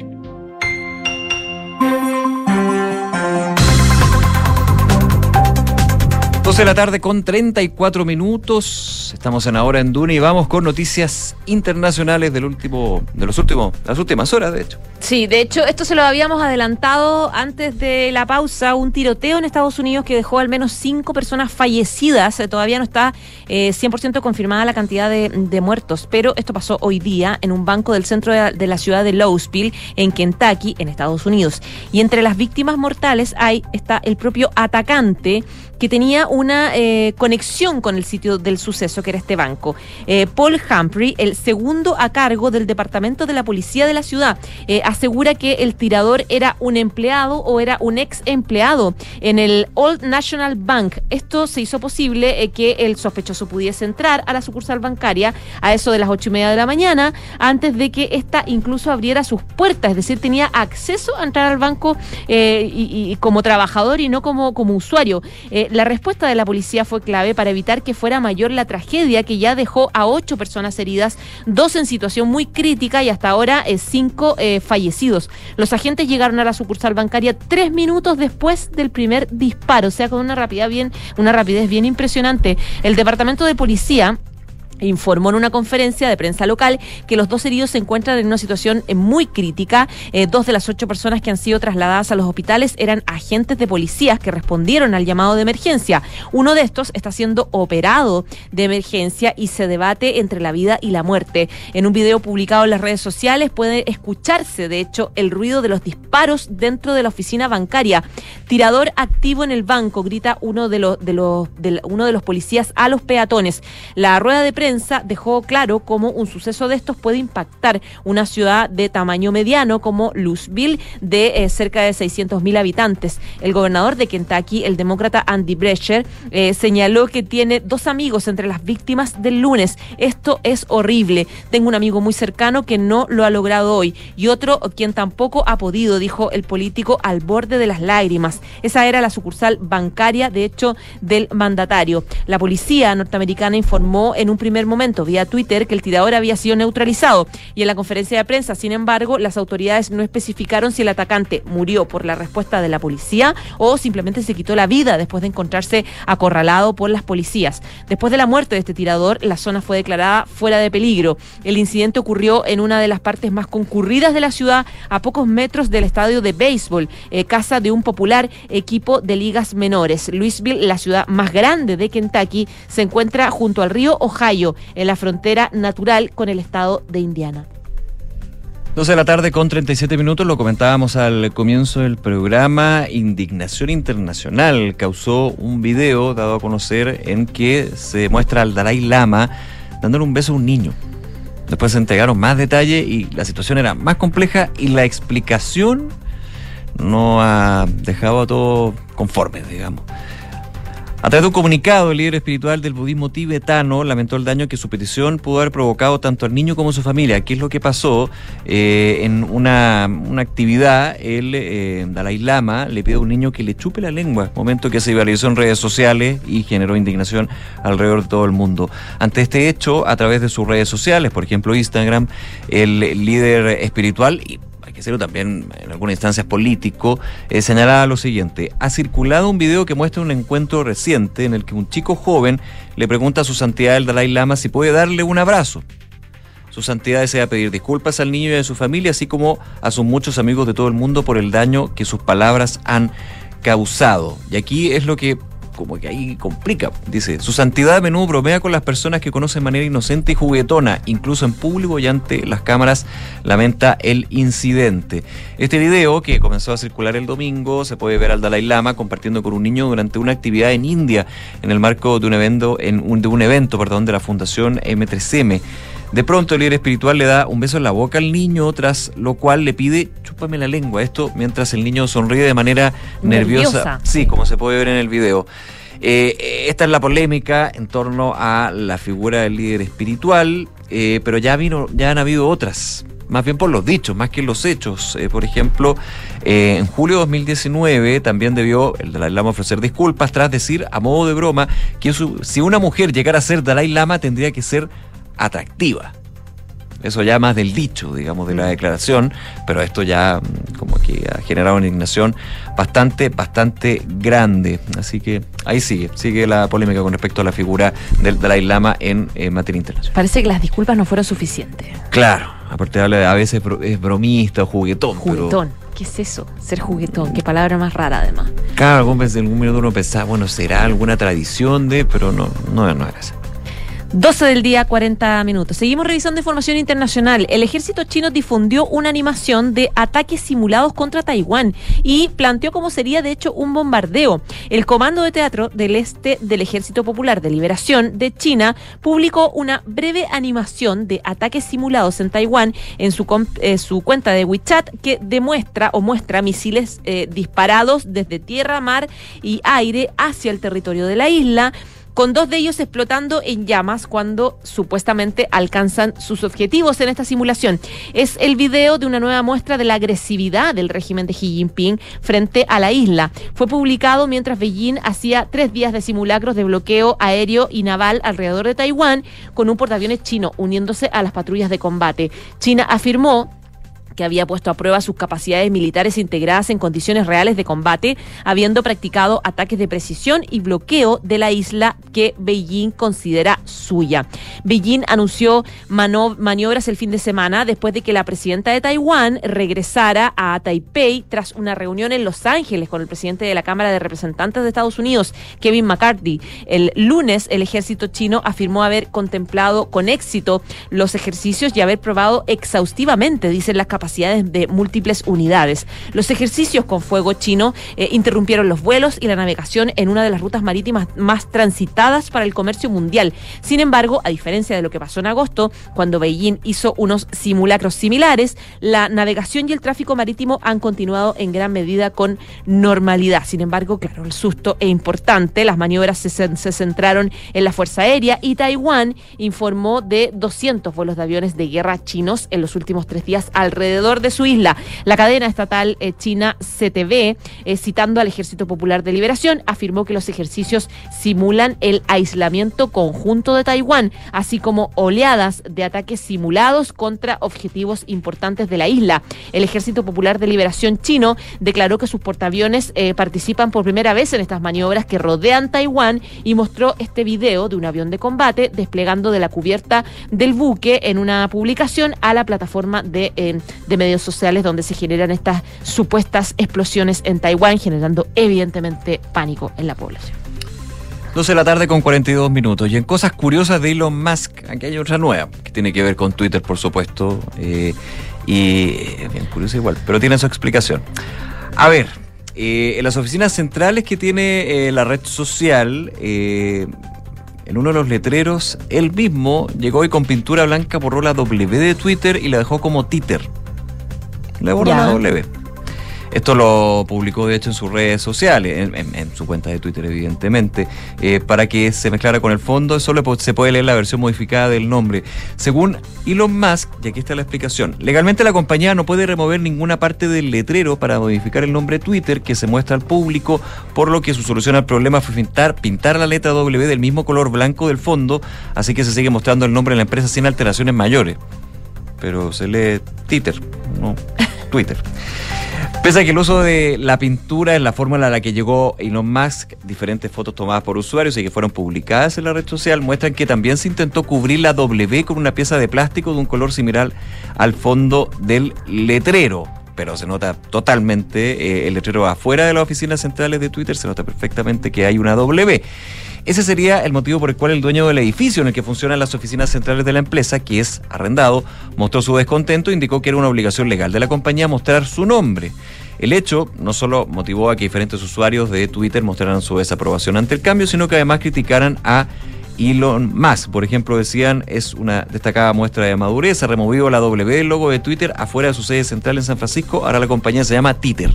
12 de la tarde con 34 minutos. Estamos en ahora en Duna y vamos con noticias internacionales del último, de los últimos, las últimas horas, de hecho. Sí, de hecho, esto se lo habíamos adelantado antes de la pausa, un tiroteo en Estados Unidos que dejó al menos cinco personas fallecidas. Eh, Todavía no está eh, 100% confirmada la cantidad de, muertos, pero esto pasó hoy día en un banco del centro de, de la ciudad de Louisville, en Kentucky, en Estados Unidos. Y entre las víctimas mortales hay está el propio atacante que tenía una eh, conexión con el sitio del suceso, que era este banco. Eh, Paul Humphrey, el segundo a cargo del Departamento de la Policía de la ciudad, eh, asegura que el tirador era un empleado o era un ex empleado en el Old National Bank. Esto se hizo posible que el sospechoso pudiese entrar a la sucursal bancaria a eso de las ocho y media de la mañana, antes de que ésta incluso abriera sus puertas, es decir, tenía acceso a entrar al banco y, como trabajador y no como, como usuario. La respuesta de la policía fue clave para evitar que fuera mayor la tragedia que ya dejó a ocho personas heridas, dos en situación muy crítica y hasta ahora eh, cinco eh, fallecidos. Los agentes llegaron a la sucursal bancaria tres minutos después del primer disparo, o sea, con una rapidez bien, una rapidez bien impresionante. El departamento de policía informó en una conferencia de prensa local que los dos heridos se encuentran en una situación eh, muy crítica. Eh, dos de las ocho personas que han sido trasladadas a los hospitales eran agentes de policías que respondieron al llamado de emergencia. Uno de estos está siendo operado de emergencia y se debate entre la vida y la muerte. En un video publicado en las redes sociales puede escucharse, de hecho, el ruido de los disparos dentro de la oficina bancaria. Tirador activo en el banco, grita uno de los, de los, de uno de los policías a los peatones. La rueda de prensa dejó claro cómo un suceso de estos puede impactar una ciudad de tamaño mediano como Louisville, de eh, cerca de 600 mil habitantes. El gobernador de Kentucky, el demócrata Andy Brecher, eh, señaló que tiene dos amigos entre las víctimas del lunes. Esto es horrible. Tengo un amigo muy cercano que no lo ha logrado hoy y otro quien tampoco ha podido, dijo el político al borde de las lágrimas. Esa era la sucursal bancaria, de hecho, del mandatario. La policía norteamericana informó en un primer momento vía Twitter que el tirador había sido neutralizado y en la conferencia de prensa, sin embargo, las autoridades no especificaron si el atacante murió por la respuesta de la policía o simplemente se quitó la vida después de encontrarse acorralado por las policías. Después de la muerte de este tirador, la zona fue declarada fuera de peligro. El incidente ocurrió en una de las partes más concurridas de la ciudad, a pocos metros del estadio de béisbol, eh, casa de un popular equipo de ligas menores. Louisville, la ciudad más grande de Kentucky, se encuentra junto al río Ohio, en la frontera natural con el estado de Indiana. 12 de la tarde con 37 minutos, lo comentábamos al comienzo del programa, indignación internacional causó un video dado a conocer en que se muestra al Dalai Lama dándole un beso a un niño. Después se entregaron más detalles y la situación era más compleja y la explicación no ha dejado a todos conformes, digamos. A través de un comunicado, el líder espiritual del budismo tibetano lamentó el daño que su petición pudo haber provocado tanto al niño como a su familia. ¿Qué es lo que pasó? Eh, en una, una, actividad, el eh, Dalai Lama le pide a un niño que le chupe la lengua, momento que se viralizó en redes sociales y generó indignación alrededor de todo el mundo. Ante este hecho, a través de sus redes sociales, por ejemplo Instagram, el líder espiritual hacerlo también en algunas instancias político, eh, señalaba lo siguiente. Ha circulado un video que muestra un encuentro reciente en el que un chico joven le pregunta a su santidad el Dalai Lama si puede darle un abrazo. Su santidad desea pedir disculpas al niño y a su familia, así como a sus muchos amigos de todo el mundo por el daño que sus palabras han causado. Y aquí es lo que como que ahí complica. Dice, su santidad a menudo bromea con las personas que conoce de manera inocente y juguetona, incluso en público y ante las cámaras, lamenta el incidente. Este video, que comenzó a circular el domingo, se puede ver al Dalai Lama compartiendo con un niño durante una actividad en India, en el marco de un evento, en un, de un evento perdón, de la Fundación M3M. De pronto el líder espiritual le da un beso en la boca al niño, tras lo cual le pide chúpame la lengua. Esto mientras el niño sonríe de manera nerviosa. nerviosa. Sí, como se puede ver en el video. Eh, esta es la polémica en torno a la figura del líder espiritual. eh, pero ya vino, ya han habido otras. Más bien por los dichos, más que los hechos. Eh, por ejemplo, en julio de 2019 también debió el Dalai Lama ofrecer disculpas tras decir, a modo de broma, que su- si una mujer llegara a ser Dalai Lama tendría que ser atractiva. Eso ya más del dicho, digamos, de la declaración, pero esto ya mm, como que ha generado una indignación bastante, bastante grande. Así que ahí sigue, sigue la polémica con respecto a la figura del Dalai Lama en eh, materia internacional. Parece que las disculpas no fueron suficientes. Claro, aparte habla, a veces bro- es bromista o juguetón. pero- Juguetón. ¿Qué es eso? Ser juguetón. Qué palabra más rara, además. Claro, en algún minuto uno pensaba, bueno, será alguna tradición de, pero no, no, no era eso. 12 del día, 40 minutos. Seguimos revisando información internacional. El ejército chino difundió una animación de ataques simulados contra Taiwán y planteó cómo sería de hecho un bombardeo. El Comando de Teatro del Este del Ejército Popular de Liberación de China publicó una breve animación de ataques simulados en Taiwán en su, eh, su cuenta de WeChat que demuestra o muestra misiles eh, disparados desde tierra, mar y aire hacia el territorio de la isla con dos de ellos explotando en llamas cuando supuestamente alcanzan sus objetivos en esta simulación. Es el video de una nueva muestra de la agresividad del régimen de Xi Jinping frente a la isla. Fue publicado mientras Beijing hacía tres días de simulacros de bloqueo aéreo y naval alrededor de Taiwán con un portaaviones chino uniéndose a las patrullas de combate. China afirmó que había puesto a prueba sus capacidades militares integradas en condiciones reales de combate, habiendo practicado ataques de precisión y bloqueo de la isla que Beijing considera suya. Beijing anunció maniobras el fin de semana después de que la presidenta de Taiwán regresara a Taipei tras una reunión en Los Ángeles con el presidente de la Cámara de Representantes de Estados Unidos, Kevin McCarthy. El lunes, el ejército chino afirmó haber contemplado con éxito los ejercicios y haber probado exhaustivamente, dicen las capacidades de múltiples unidades. Los ejercicios con fuego chino eh, interrumpieron los vuelos y la navegación en una de las rutas marítimas más transitadas para el comercio mundial. Sin embargo, a diferencia de lo que pasó en agosto, cuando Beijing hizo unos simulacros similares, la navegación y el tráfico marítimo han continuado en gran medida con normalidad. Sin embargo, claro, el susto es importante. Las maniobras se, se centraron en la Fuerza Aérea y Taiwán informó de 200 vuelos de aviones de guerra chinos en los últimos tres días alrededor de su isla. La cadena estatal eh, china CTV, eh, citando al Ejército Popular de Liberación, afirmó que los ejercicios simulan el aislamiento conjunto de Taiwán, así como oleadas de ataques simulados contra objetivos importantes de la isla. El Ejército Popular de Liberación chino declaró que sus portaaviones eh, participan por primera vez en estas maniobras que rodean Taiwán y mostró este video de un avión de combate desplegando de la cubierta del buque en una publicación a la plataforma de, eh, de medios sociales donde se generan estas supuestas explosiones en Taiwán, generando evidentemente pánico en la población. 12 de la tarde con 42 minutos. Y en cosas curiosas de Elon Musk, aquí hay otra nueva, que tiene que ver con Twitter, por supuesto. eh, y es bien curiosa igual, pero tiene su explicación. A ver, eh, en las oficinas centrales que tiene eh, la red social, eh, en uno de los letreros, él mismo llegó y con pintura blanca borró la W de Twitter y la dejó como Twitter. Le borró la W. Esto lo publicó de hecho en sus redes sociales, en, en- en su cuenta de Twitter evidentemente, eh, para que se mezclara con el fondo, solo se puede leer la versión modificada del nombre. Según Elon Musk, y aquí está la explicación, legalmente la compañía no puede remover ninguna parte del letrero para modificar el nombre Twitter que se muestra al público, por lo que su solución al problema fue pintar, pintar la letra W del mismo color blanco del fondo, así que se sigue mostrando el nombre de la empresa sin alteraciones mayores. Pero se lee Twitter, no Twitter. Pese a que el uso de la pintura es la fórmula a la que llegó Elon Musk, diferentes fotos tomadas por usuarios y que fueron publicadas en la red social muestran que también se intentó cubrir la W con una pieza de plástico de un color similar al fondo del letrero. Pero se nota totalmente eh, el letrero afuera de las oficinas centrales de Twitter, se nota perfectamente que hay una W. Ese sería el motivo por el cual el dueño del edificio en el que funcionan las oficinas centrales de la empresa, que es arrendado, mostró su descontento e indicó que era una obligación legal de la compañía mostrar su nombre. El hecho no solo motivó a que diferentes usuarios de Twitter mostraran su desaprobación ante el cambio, sino que además criticaran a Elon Musk. Por ejemplo, decían, es una destacada muestra de madurez, ha removido la W del logo de Twitter afuera de su sede central en San Francisco, ahora la compañía se llama Twitter.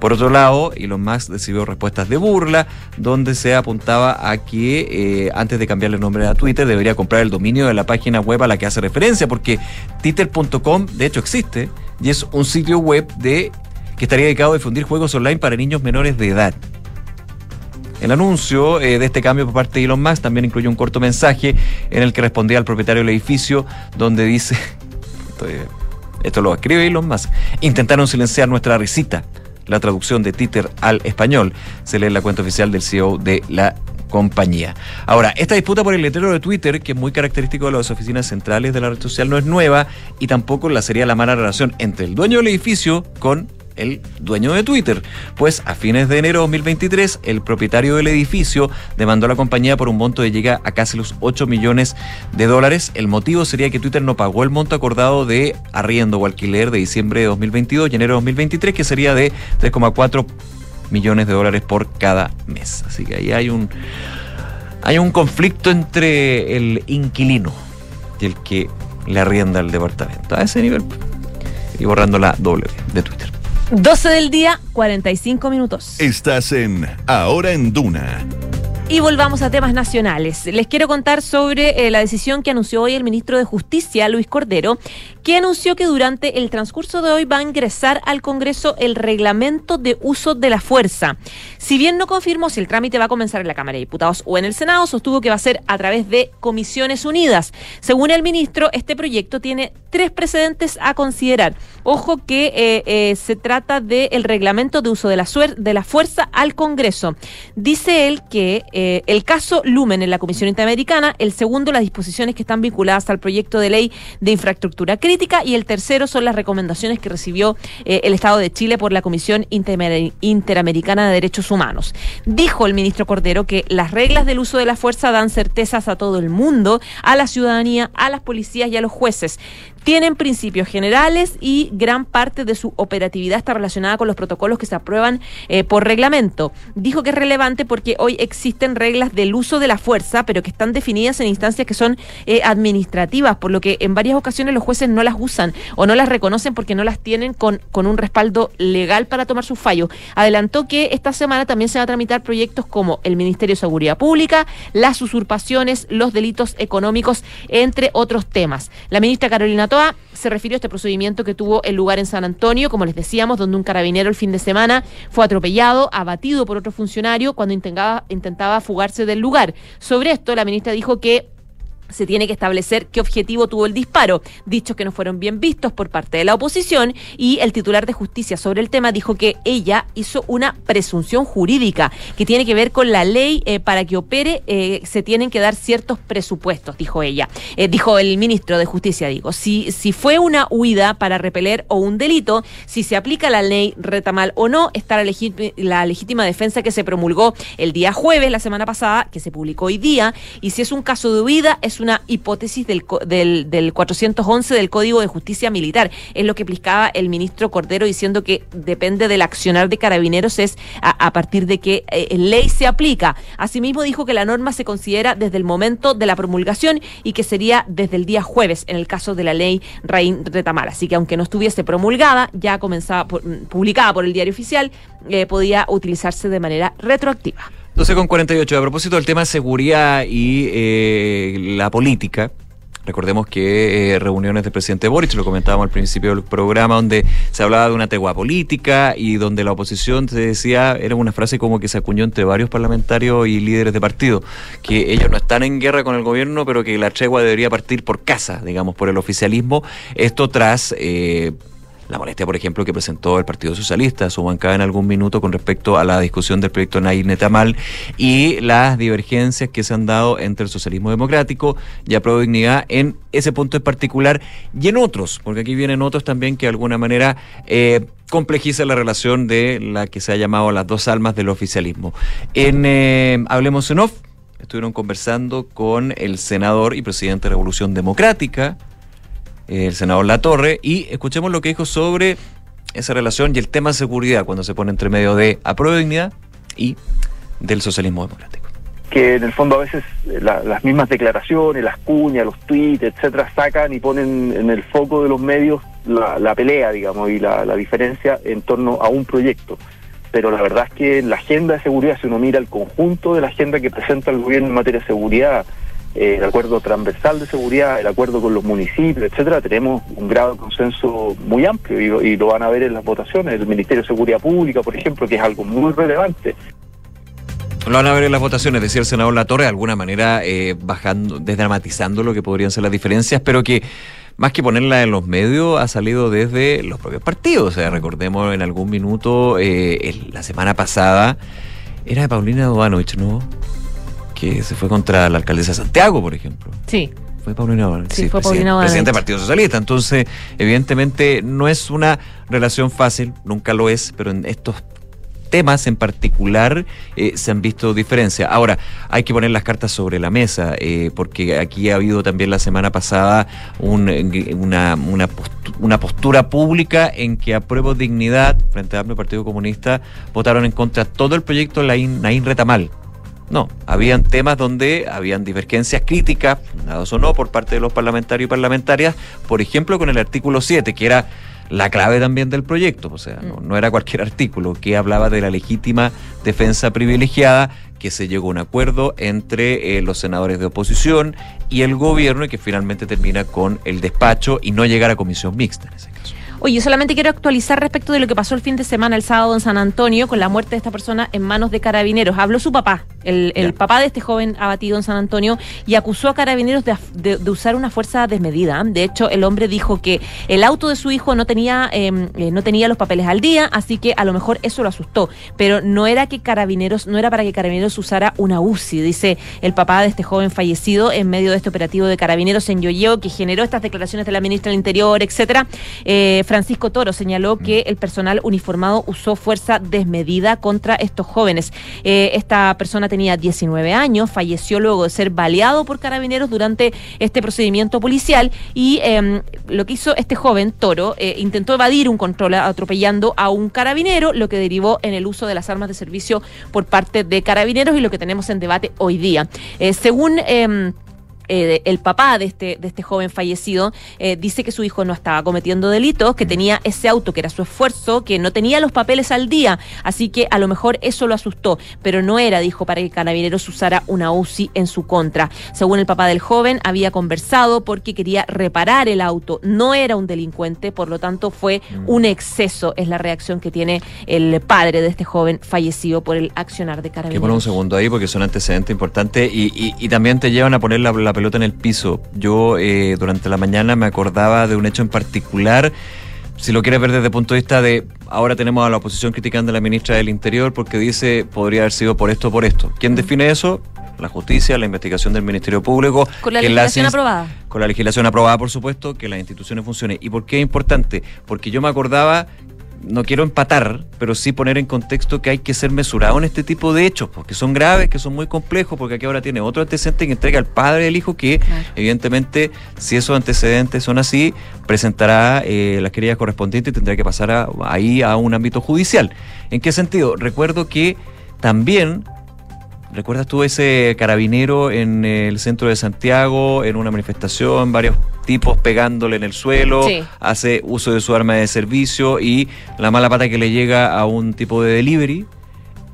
Por otro lado, Elon Musk recibió respuestas de burla, donde se apuntaba a que eh, antes de cambiarle el nombre a Twitter debería comprar el dominio de la página web a la que hace referencia, porque twitter.com de hecho existe y es un sitio web de que estaría dedicado a difundir juegos online para niños menores de edad. El anuncio eh, de este cambio por parte de Elon Musk también incluye un corto mensaje en el que respondía al propietario del edificio, donde dice, (laughs) eh, esto lo escribe Elon Musk, intentaron silenciar nuestra risita. La traducción de Twitter al español se lee en la cuenta oficial del CEO de la compañía. Ahora, esta disputa por el letrero de Twitter, que es muy característico de las oficinas centrales de la red social, no es nueva y tampoco la sería la mala relación entre el dueño del edificio con el dueño de Twitter. Pues a fines de enero de 2023, el propietario del edificio demandó a la compañía por un monto de llega a casi los 8 millones de dólares. El motivo sería que Twitter no pagó el monto acordado de arriendo o alquiler de diciembre de 2022 y enero de 2023, que sería de 3,4 millones de dólares por cada mes. Así que ahí hay un, hay un conflicto entre el inquilino y el que le arrienda el departamento. A ese nivel. Y borrando la W de Twitter. 12 del día, 45 minutos. Estás en Ahora en Duna. Y volvamos a temas nacionales. Les quiero contar sobre eh, la decisión que anunció hoy el ministro de Justicia, Luis Cordero, que anunció que durante el transcurso de hoy va a ingresar al Congreso el reglamento de uso de la fuerza. Si bien no confirmó si el trámite va a comenzar en la Cámara de Diputados o en el Senado, sostuvo que va a ser a través de comisiones unidas. Según el ministro, este proyecto tiene tres precedentes a considerar. Ojo que eh, eh, se trata del reglamento de uso de la, de la fuerza al Congreso. Dice él que eh, el caso Lumen en la Comisión Interamericana, el segundo las disposiciones que están vinculadas al proyecto de ley de infraestructura crítica y el tercero son las recomendaciones que recibió el Estado de Chile por la Comisión Inter Interamericana de Derechos Humanos. Dijo el ministro Cordero que las reglas del uso de la fuerza dan certezas a todo el mundo, a la ciudadanía, a las policías y a los jueces tienen principios generales y gran parte de su operatividad está relacionada con los protocolos que se aprueban eh, por reglamento. Dijo que es relevante porque hoy existen reglas del uso de la fuerza, pero que están definidas en instancias que son eh, administrativas, por lo que en varias ocasiones los jueces no las usan o no las reconocen porque no las tienen con, con un respaldo legal para tomar sus fallos. Adelantó que esta semana también se va a tramitar proyectos como el Ministerio de Seguridad Pública, las usurpaciones, los delitos económicos, entre otros temas. La ministra Carolina Se refirió a este procedimiento que tuvo el lugar en San Antonio, como les decíamos, donde un carabinero el fin de semana fue atropellado, abatido por otro funcionario cuando intentaba, intentaba fugarse del lugar. Sobre esto, la ministra dijo que se tiene que establecer qué objetivo tuvo el disparo, dichos que no fueron bien vistos por parte de la oposición y el titular de justicia sobre el tema dijo que ella hizo una presunción jurídica que tiene que ver con la ley eh, para que opere eh, se tienen que dar ciertos presupuestos, dijo ella. Eh, dijo el ministro de justicia, digo, si, si fue una huida para repeler o un delito, si se aplica la ley retamal o no, está la, la legítima defensa que se promulgó el día jueves, la semana pasada, que se publicó hoy día, y si es un caso de huida, es una hipótesis del, del, del 411 del Código de Justicia Militar. Es lo que explicaba el ministro Cordero diciendo que depende del accionar de carabineros, es a, partir de que eh, ley se aplica. Asimismo dijo que la norma se considera desde el momento de la promulgación y que sería desde el día jueves en el caso de la ley Raín Retamal. Así que aunque no estuviese promulgada, ya comenzaba publicada por el diario oficial, eh, podía utilizarse de manera retroactiva. 12 con 48. A propósito del tema seguridad y eh, la política. Recordemos que eh, reuniones del presidente Boric, lo comentábamos al principio del programa, donde se hablaba de una tegua política y donde la oposición se decía, era una frase como que se acuñó entre varios parlamentarios y líderes de partido, que ellos no están en guerra con el gobierno, pero que la tregua debería partir por casa, digamos, por el oficialismo. Esto tras eh, la molestia, por ejemplo, que presentó el Partido Socialista, su bancada en algún minuto con respecto a la discusión del proyecto Nair Netamal y las divergencias que se han dado entre el socialismo democrático y a Dignidad en ese punto en particular y en otros, porque aquí vienen otros también que de alguna manera eh, complejizan la relación de la que se ha llamado las dos almas del oficialismo. En eh, Hablemos en Off, estuvieron conversando con el senador y presidente de Revolución Democrática, el senador Latorre, y escuchemos lo que dijo sobre esa relación y el tema de seguridad cuando se pone entre medio de apruebo dignidad y del socialismo democrático. Que en el fondo a veces eh, las mismas declaraciones, las cuñas, los tweets, etcétera, sacan y ponen en el foco de los medios la, pelea, digamos, y la, diferencia en torno a un proyecto. pero la verdad es que la agenda de seguridad, si uno mira el conjunto de la agenda que presenta el gobierno en materia de seguridad, eh, el acuerdo transversal de seguridad, el acuerdo con los municipios, etcétera, tenemos un grado de consenso muy amplio y, lo van a ver en las votaciones. El Ministerio de Seguridad Pública, por ejemplo, que es algo muy relevante. Lo van a ver en las votaciones, decía el senador Latorre, de alguna manera eh, bajando, desdramatizando lo que podrían ser las diferencias, pero que más que ponerla en los medios, ha salido desde los propios partidos. O sea, recordemos en algún minuto, eh, el- la semana pasada, era de Paulina Duanovich, ¿no? Que se fue contra la alcaldesa de Santiago, por ejemplo. Sí. Fue Paulina Bodanovich. Sí, fue presidente- Paulina. Presidente del Partido Socialista. Entonces, evidentemente, no es una relación fácil, nunca lo es, pero en estos temas en particular eh, se han visto diferencias. Ahora, hay que poner las cartas sobre la mesa, eh, porque aquí ha habido también la semana pasada un, una, una, postu- una postura pública en que apruebo dignidad frente al amplio Partido Comunista votaron en contra todo el proyecto Naín Retamal. No, habían temas donde habían divergencias críticas, fundados o no, por parte de los parlamentarios y parlamentarias, por ejemplo, con el artículo 7, que era la clave también del proyecto, o sea, no, no era cualquier artículo, que hablaba de la legítima defensa privilegiada, que se llegó a un acuerdo entre eh, los senadores de oposición y el gobierno y que finalmente termina con el despacho y no llegar a comisión mixta en ese caso. Oye, solamente quiero actualizar respecto de lo que pasó el fin de semana, el sábado en San Antonio, con la muerte de esta persona en manos de carabineros. Habló su papá, el, el papá de este joven abatido en San Antonio, y acusó a carabineros de, de- de usar una fuerza desmedida. De hecho, el hombre dijo que el auto de su hijo no tenía, eh, eh, no tenía los papeles al día, así que a lo mejor eso lo asustó. Pero no era que carabineros, no era para que carabineros usara una UCI, dice el papá de este joven fallecido en medio de este operativo de carabineros en Yoyeo, que generó estas declaraciones de la ministra del Interior, etcétera. Eh, Francisco Toro señaló que el personal uniformado usó fuerza desmedida contra estos jóvenes. Eh, esta persona tenía 19 años, falleció luego de ser baleado por carabineros durante este procedimiento policial y eh, lo que hizo este joven, Toro, eh, intentó evadir un control atropellando a un carabinero, lo que derivó en el uso de las armas de servicio por parte de carabineros y lo que tenemos en debate hoy día. Eh, según... eh, el papá de este, de este joven fallecido eh, dice que su hijo no estaba cometiendo delitos, que tenía ese auto que era su esfuerzo, que no tenía los papeles al día, así que a lo mejor eso lo asustó, pero no era, dijo, para que Carabineros usara una UCI en su contra. Según el papá del joven, había conversado porque quería reparar el auto, no era un delincuente, por lo tanto fue un exceso, es la reacción que tiene el padre de este joven fallecido por el accionar de Que pone un Carabineros. segundo ahí porque son antecedentes importantes y, y- y también te llevan a poner la, la pelota en el piso. Yo eh, durante la mañana me acordaba de un hecho en particular. Si lo quieres ver desde el punto de vista de ahora tenemos a la oposición criticando a la ministra del Interior porque dice podría haber sido por esto o por esto. ¿Quién define eso? La justicia, la investigación del Ministerio Público. Con la legislación las aprobada. con la legislación aprobada, por supuesto, que las instituciones funcionen. ¿Y por qué es importante? Porque yo me acordaba, no quiero empatar, pero sí poner en contexto que hay que ser mesurado en este tipo de hechos, porque son graves, que son muy complejos, porque aquí ahora tiene otro antecedente que entrega al padre del hijo que, evidentemente, si esos antecedentes son así, presentará eh, las querellas correspondientes y tendrá que pasar a- ahí a un ámbito judicial. ¿En qué sentido? Recuerdo que también ¿Recuerdas tú ese carabinero en el centro de Santiago, en una manifestación, varios tipos pegándole en el suelo, Sí. hace uso de su arma de servicio y la mala pata que le llega a un tipo de delivery?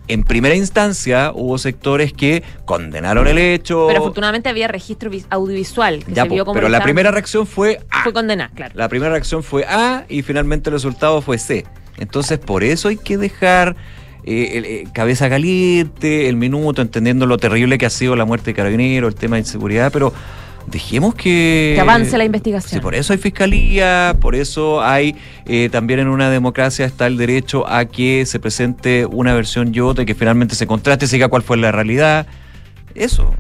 En primera instancia hubo sectores que condenaron el hecho. Pero afortunadamente había registro vis- audiovisual que Ya, se vio como pero la primera reacción fue fue condenar, claro. la primera reacción fue A y finalmente el resultado fue C. Entonces, por eso hay que dejar eh, el- eh, cabeza caliente, el minuto, entendiendo lo terrible que ha sido la muerte de Carabinero, el tema de inseguridad, pero dejemos que... Que avance la investigación. Sí, por eso hay fiscalía, por eso hay eh, también en una democracia está el derecho a que se presente una versión y otra, y que finalmente se contraste y se diga cuál fue la realidad. Eso.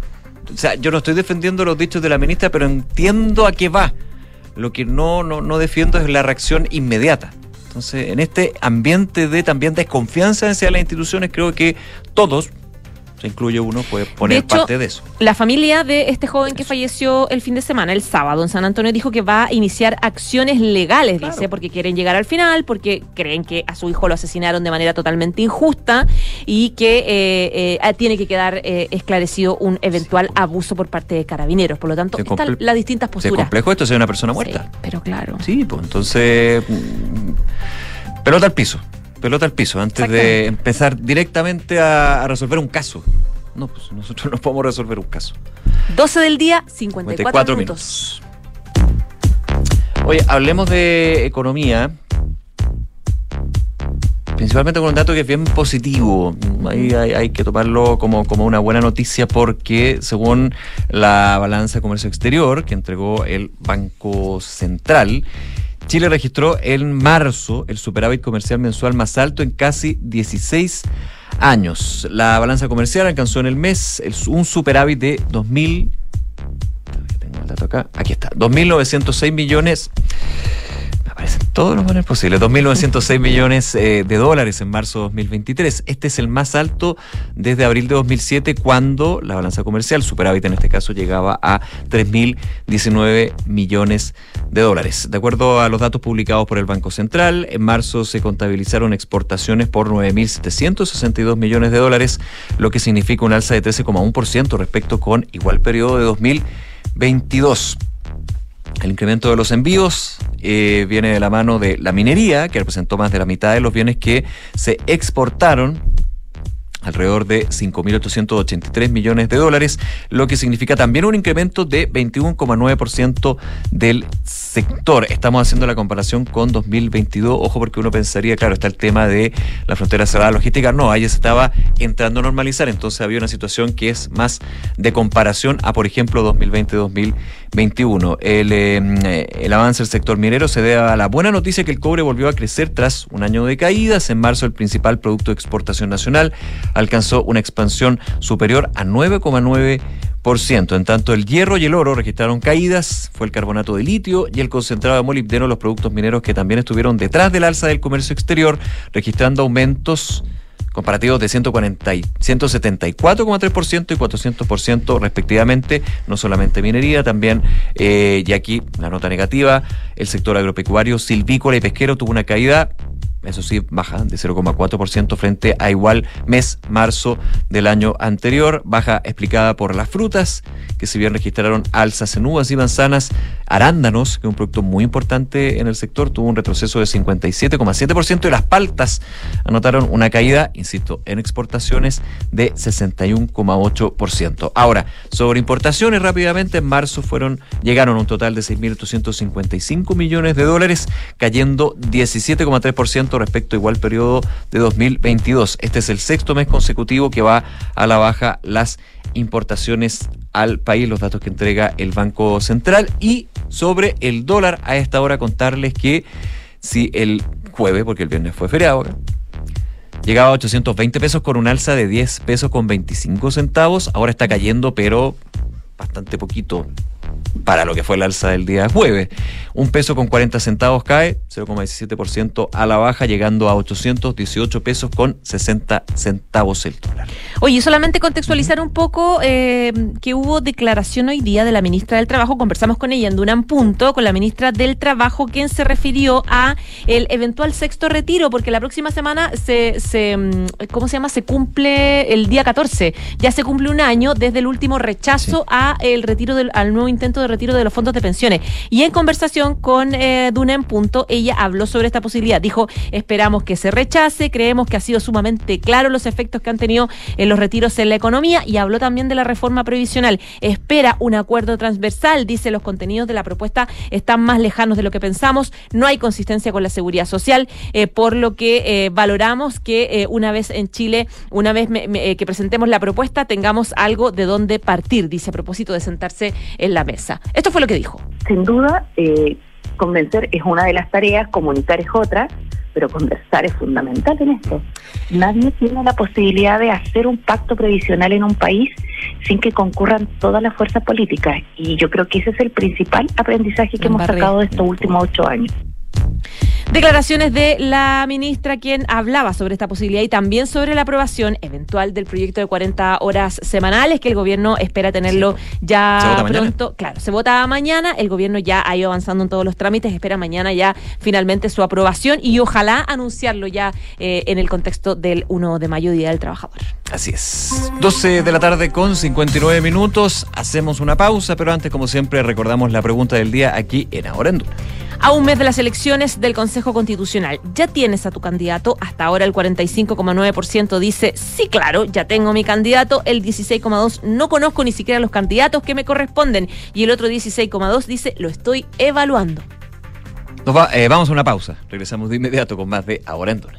O sea, yo no estoy defendiendo los dichos de la ministra, pero entiendo a qué va. Lo que no, no, no defiendo es la reacción inmediata. Entonces, en este ambiente de también desconfianza hacia las instituciones, creo que todos, se incluye uno, puede poner De hecho, parte de eso. La familia de este joven que falleció el fin de semana, el sábado en San Antonio, dijo que va a iniciar acciones legales, dice, porque quieren llegar al final, porque creen que a su hijo lo asesinaron de manera totalmente injusta y que eh, eh, tiene que quedar eh, esclarecido un eventual abuso por parte de carabineros. Por lo tanto, están las distintas ¿Es posturas. complejo esto ser una persona muerta? pero claro. Sí, pues entonces. mm, Pelota al piso. Pelota al piso antes de empezar directamente a, a resolver un caso. No, pues nosotros (laughs) no podemos resolver un caso. 12 del día, 54, 54 minutos. Oye, hablemos de economía. Principalmente con un dato que es bien positivo. Ahí hay, hay que tomarlo como, como una buena noticia porque según la balanza de comercio exterior que entregó el Banco Central, Chile registró en marzo el superávit comercial mensual más alto en casi 16 años. La balanza comercial alcanzó en el mes un superávit de 2.000 tengo el dato acá. Aquí está. 2.906 millones. Aparecen todos los maneras posibles. 2.906 millones eh, de dólares en marzo de 2023. Este es el más alto desde abril de 2007, cuando la balanza comercial, superávit en este caso, llegaba a 3.019 millones de dólares. De acuerdo a los datos publicados por el Banco Central, en marzo se contabilizaron exportaciones por 9.762 millones de dólares, lo que significa un alza de 13,1% respecto con igual periodo de 2022. El incremento de los envíos eh, viene de la mano de la minería, que representó más de la mitad de los bienes que se exportaron alrededor de 5.883 millones de dólares, lo que significa también un incremento de 21,9% del sector. Estamos haciendo la comparación con 2022. Ojo, porque uno pensaría, claro, está el tema de la frontera cerrada logística. No, ahí se estaba entrando a normalizar, entonces había una situación que es más de comparación a, por ejemplo, 2020-2021. El, eh, el avance del sector minero se debe a la buena noticia que el cobre volvió a crecer tras un año de caídas. En marzo, el principal producto de exportación nacional alcanzó una expansión superior a 9,9%. En tanto, el hierro y el oro registraron caídas, fue el carbonato de litio y el concentrado de molibdeno, los productos mineros que también estuvieron detrás del alza del comercio exterior, registrando aumentos comparativos de 140 y 174,3% y 400% respectivamente, no solamente minería, también, eh, y aquí la nota negativa, el sector agropecuario, silvícola y pesquero tuvo una caída eso sí, baja de 0,4% frente a igual mes, marzo del año anterior. Baja explicada por las frutas, que si bien registraron alzas en uvas y manzanas, arándanos, que es un producto muy importante en el sector, tuvo un retroceso de 57,7% y las paltas anotaron una caída, insisto, en exportaciones de 61,8%. Ahora, sobre importaciones rápidamente, en marzo fueron, llegaron a un total de 6.855 millones de dólares, cayendo 17,3% respecto a igual periodo de 2022. Este es el sexto mes consecutivo que va a la baja las importaciones al país, los datos que entrega el Banco Central. Y sobre el dólar, a esta hora contarles que si el jueves, porque el viernes fue feriado, llegaba a 820 pesos con un alza de 10 pesos con 25 centavos, ahora está cayendo, pero bastante poquito para lo que fue el alza del día jueves. Un peso con 40 centavos cae 0,17% a la baja, llegando a 818 pesos con 60 centavos el dólar. Oye, solamente contextualizar un poco eh, que hubo declaración hoy día de la ministra del Trabajo. Conversamos con ella en Dunan Punto, con la ministra del Trabajo, quien se refirió a el eventual sexto retiro, porque la próxima semana se, se mm, ¿cómo se llama? Se cumple el día 14. Ya se cumple un año desde el último rechazo a el retiro del, al nuevo intento de retiro de los fondos de pensiones. Y en conversación con eh, Duna en Punto, ella habló sobre esta posibilidad. Dijo, esperamos que se rechace, creemos que ha sido sumamente claro los efectos que han tenido en los retiros en la economía y habló también de la reforma previsional. Espera un acuerdo transversal, dice los contenidos de la propuesta están más lejanos de lo que pensamos, no hay consistencia con la seguridad social, eh, por lo que eh, valoramos que una vez en Chile, una vez me- que presentemos la propuesta, tengamos algo de dónde partir, dice a propósito de sentarse en la mesa. Esto fue lo que dijo. Sin duda, eh, convencer es una de las tareas, comunicar es otra, pero conversar es fundamental en esto. Nadie tiene la posibilidad de hacer un pacto previsional en un país sin que concurran todas las fuerzas políticas. Y yo creo que ese es el principal aprendizaje que hemos sacado de estos últimos ocho años. Declaraciones de la ministra quien hablaba sobre esta posibilidad y también sobre la aprobación eventual del proyecto de 40 horas semanales que el gobierno espera tenerlo ya Se vota mañana. pronto. Claro, se vota mañana, el gobierno ya ha ido avanzando en todos los trámites, espera mañana ya finalmente su aprobación y ojalá anunciarlo ya eh, en el contexto del 1 de mayo, Día del Trabajador. Así es. 12 de la tarde con 59 minutos. Hacemos una pausa, pero antes, como siempre, recordamos la pregunta del día aquí en Ahora en Duna. A un mes de las elecciones del Consejo Constitucional, ¿ya tienes a tu candidato? Hasta ahora el 45,9% dice, sí, claro, ya tengo mi candidato. El 16,2% no conozco ni siquiera los candidatos que me corresponden. Y el otro 16,2% dice, lo estoy evaluando. Nos va- eh, vamos a una pausa. Regresamos de inmediato con más de Ahora en Duna.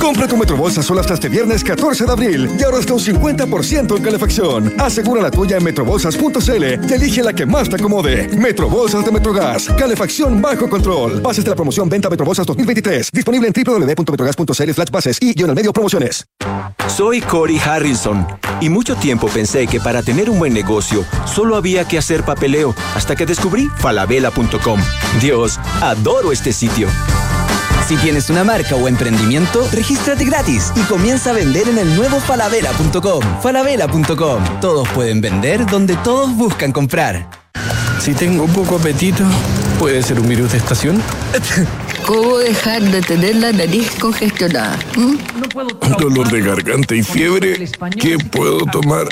Compra tu Metrobolsa solo hasta este viernes 14 de abril y ahora hasta un 50% en calefacción. Asegura la tuya en metrobolsas.cl y elige la que más te acomode. Metrobolsas de Metrogas. Calefacción bajo control. Bases de la promoción Venta Metrobolsas 2023. Disponible en www.metrogas.cl slash bases y guion medio promociones. Soy Cory Harrison y mucho tiempo pensé que para tener un buen negocio solo había que hacer papeleo hasta que descubrí falabella.com. Dios, adoro este sitio. Si tienes una marca o emprendimiento, regístrate gratis y comienza a vender en el nuevo falabella.com. Falabella.com. Todos pueden vender donde todos buscan comprar. Si tengo poco apetito, ¿puede ser un virus de estación? (laughs) ¿Cómo dejar de tener la nariz congestionada? ¿Mm? Dolor de garganta y fiebre. ¿Qué puedo tomar?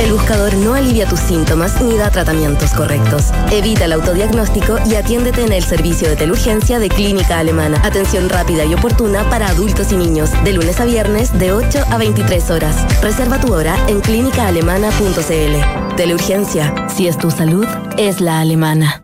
El buscador no alivia tus síntomas ni da tratamientos correctos. Evita el autodiagnóstico y atiéndete en el servicio de teleurgencia de Clínica Alemana. Atención rápida y oportuna para adultos y niños, de lunes a viernes de 8 a 23 horas. Reserva tu hora en clínicaalemana.cl. Teleurgencia, si es tu salud, es la alemana.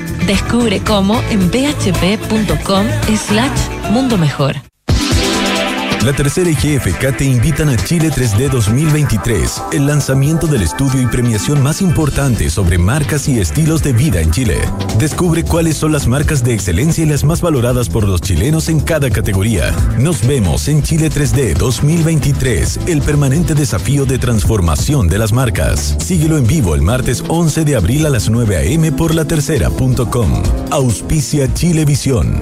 Descubre cómo en bhp.com slash mundo mejor. La tercera y GFK te invitan a Chile 3D 2023, el lanzamiento del estudio y premiación más importante sobre marcas y estilos de vida en Chile. Descubre cuáles son las marcas de excelencia y las más valoradas por los chilenos en cada categoría. Nos vemos en Chile 3D 2023, el permanente desafío de transformación de las marcas. Síguelo en vivo el martes 11 de abril a las 9 a.m. por latercera.com. Auspicia Chilevisión.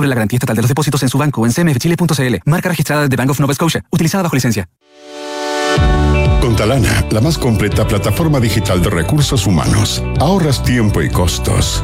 la garantía estatal de los depósitos en su banco en cmfchile.cl. Marca registrada de Bank of Nova Scotia, utilizada bajo licencia. Con Talana, la más completa plataforma digital de recursos humanos, ahorras tiempo y costos.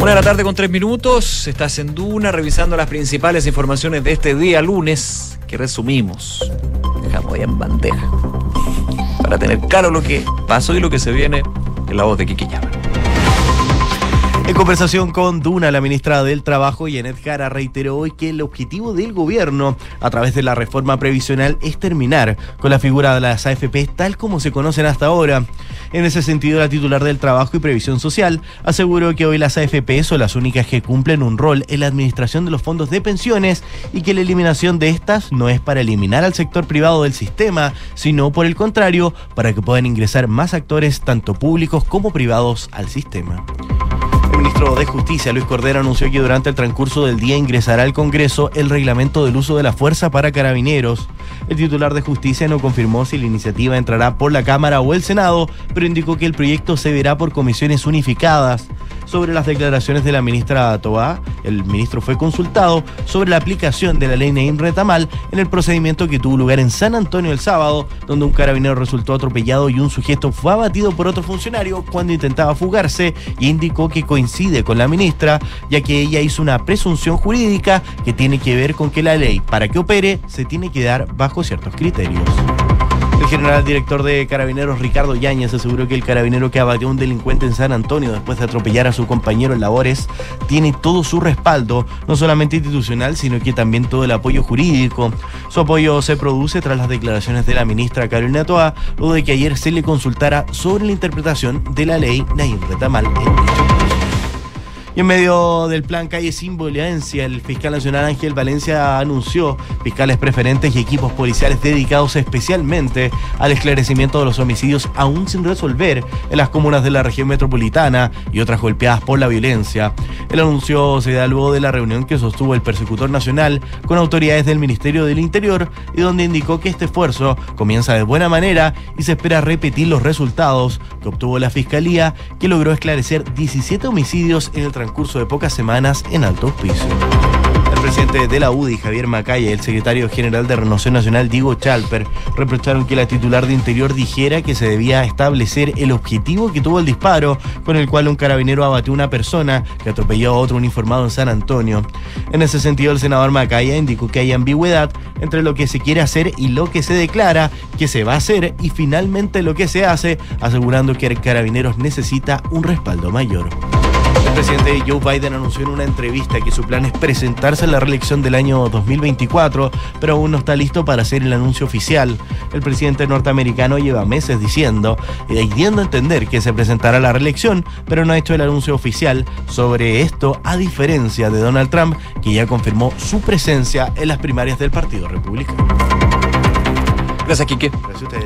Una de la tarde con tres minutos, estás en Duna revisando las principales informaciones de este día lunes que resumimos. Dejamos ya en bandeja. Para tener claro lo que pasó y lo que se viene en la voz de Quiquillaba. En conversación con Duna, la ministra del Trabajo, Janet Jara reiteró hoy que el objetivo del gobierno a través de la reforma previsional es terminar con la figura de las AFP tal como se conocen hasta ahora. En ese sentido, la titular del Trabajo y Previsión Social aseguró que hoy las AFP son las únicas que cumplen un rol en la administración de los fondos de pensiones y que la eliminación de estas no es para eliminar al sector privado del sistema, sino por el contrario, para que puedan ingresar más actores, tanto públicos como privados, al sistema. Ministro de Justicia, Luis Cordero, anunció que durante el transcurso del día ingresará al Congreso el reglamento del uso de la fuerza para carabineros. El titular de Justicia no confirmó si la iniciativa entrará por la Cámara o el Senado, pero indicó que el proyecto se verá por comisiones unificadas. Sobre las declaraciones de la ministra Toá, el ministro fue consultado sobre la aplicación de la ley Neim Retamal en el procedimiento que tuvo lugar en San Antonio el sábado, donde un carabinero resultó atropellado y un sujeto fue abatido por otro funcionario cuando intentaba fugarse y indicó que coincide con la ministra, ya que ella hizo una presunción jurídica que tiene que ver con que la ley, para que opere, se tiene que dar bajo ciertos criterios. El general director de Carabineros, Ricardo Yáñez, aseguró que el carabinero que abatió a un delincuente en San Antonio después de atropellar a su compañero en labores tiene todo su respaldo, no solamente institucional, sino que también todo el apoyo jurídico. Su apoyo se produce tras las declaraciones de la ministra Carolina Toa, luego de que ayer se le consultara sobre la interpretación de la ley Naim Retamal en dicho. En medio del plan Calle Sin Violencia, el fiscal nacional Ángel Valencia anunció fiscales preferentes y equipos policiales dedicados especialmente al esclarecimiento de los homicidios aún sin resolver en las comunas de la región metropolitana y otras golpeadas por la violencia. El anuncio se da luego de la reunión que sostuvo el persecutor nacional con autoridades del Ministerio del Interior y donde indicó que este esfuerzo comienza de buena manera y se espera repetir los resultados que obtuvo la Fiscalía, que logró esclarecer 17 homicidios en el transcurso de pocas semanas en alto auspicio. El presidente de la UDI, Javier Macaya, y el secretario general de Renovación Nacional, Diego Chalper, reprocharon que la titular de Interior dijera que se debía establecer el objetivo que tuvo el disparo, con el cual un carabinero abatió a una persona que atropelló a otro uniformado en San Antonio. En ese sentido, el senador Macaya indicó que hay ambigüedad entre lo que se quiere hacer y lo que se declara que se va a hacer y finalmente lo que se hace, asegurando que el carabineros necesita un respaldo mayor. El presidente Joe Biden anunció en una entrevista que su plan es presentarse a la reelección del año 2024, pero aún no está listo para hacer el anuncio oficial. El presidente norteamericano lleva meses diciendo y dando a entender que se presentará a la reelección, pero no ha hecho el anuncio oficial sobre esto, a diferencia de Donald Trump, que ya confirmó su presencia en las primarias del Partido Republicano. Gracias, Quique.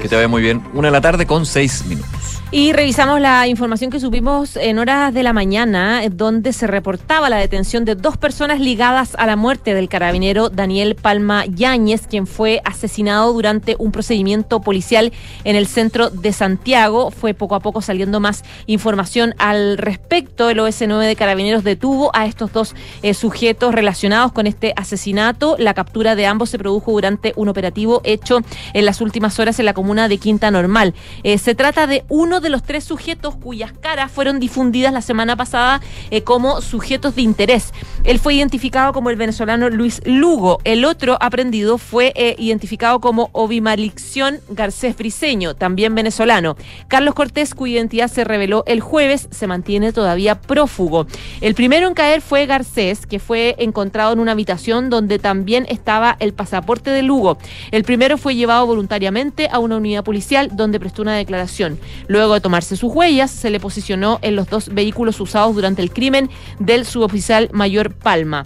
Que te vaya muy bien. Una de la tarde con seis minutos. Y revisamos la información que subimos en horas de la mañana, donde se reportaba la detención de dos personas ligadas a la muerte del carabinero Daniel Palma Yáñez, quien fue asesinado durante un procedimiento policial en el centro de Santiago. Fue poco a poco saliendo más información al respecto. El OS9 de Carabineros detuvo a estos dos eh, sujetos relacionados con este asesinato. La captura de ambos se produjo durante un operativo hecho en las últimas horas en la comuna de Quinta Normal. Eh, se trata de uno de los tres sujetos cuyas caras fueron difundidas la semana pasada eh, como sujetos de interés. Él fue identificado como el venezolano Luis Lugo. El otro aprendido fue eh, identificado como Obimalicción Garcés Briseño, también venezolano. Carlos Cortés, cuya identidad se reveló el jueves, se mantiene todavía prófugo. El primero en caer fue Garcés, que fue encontrado en una habitación donde también estaba el pasaporte de Lugo. El primero fue llevado voluntariamente a una unidad policial donde prestó una declaración. Luego de tomarse sus huellas, se le posicionó en los dos vehículos usados durante el crimen del suboficial mayor Palma.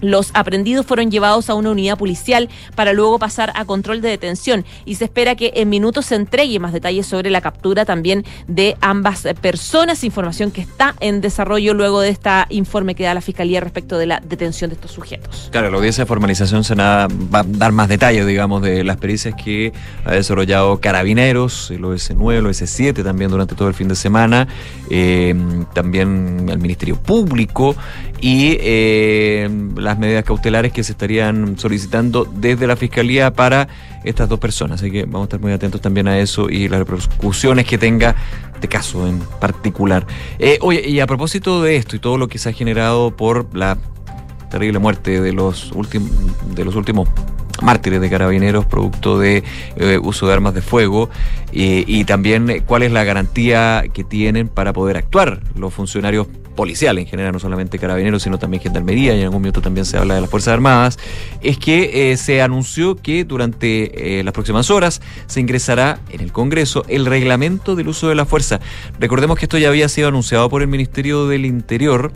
Los aprendidos fueron llevados a una unidad policial para luego pasar a control de detención y se espera que en minutos se entregue más detalles sobre la captura también de ambas personas, información que está en desarrollo luego de este informe que da la Fiscalía respecto de la detención de estos sujetos. Claro, la audiencia de formalización se va a dar más detalles, digamos, de las pericias que ha desarrollado Carabineros, el OS9, el OS7 también durante todo el fin de semana, eh, también el Ministerio Público y eh, las medidas cautelares que se estarían solicitando desde la Fiscalía para estas dos personas. Así que vamos a estar muy atentos también a eso y las repercusiones que tenga este caso en particular. Eh, oye, y a propósito de esto y todo lo que se ha generado por la terrible muerte de los últimos de los últimos mártires de carabineros producto de eh, uso de armas de fuego y también cuál es la garantía que tienen para poder actuar los funcionarios policial en general, no solamente carabineros, sino también gendarmería, y en algún minuto también se habla de las Fuerzas Armadas, es que eh, se anunció que durante eh, las próximas horas se ingresará en el Congreso el reglamento del uso de la fuerza. Recordemos que esto ya había sido anunciado por el Ministerio del Interior,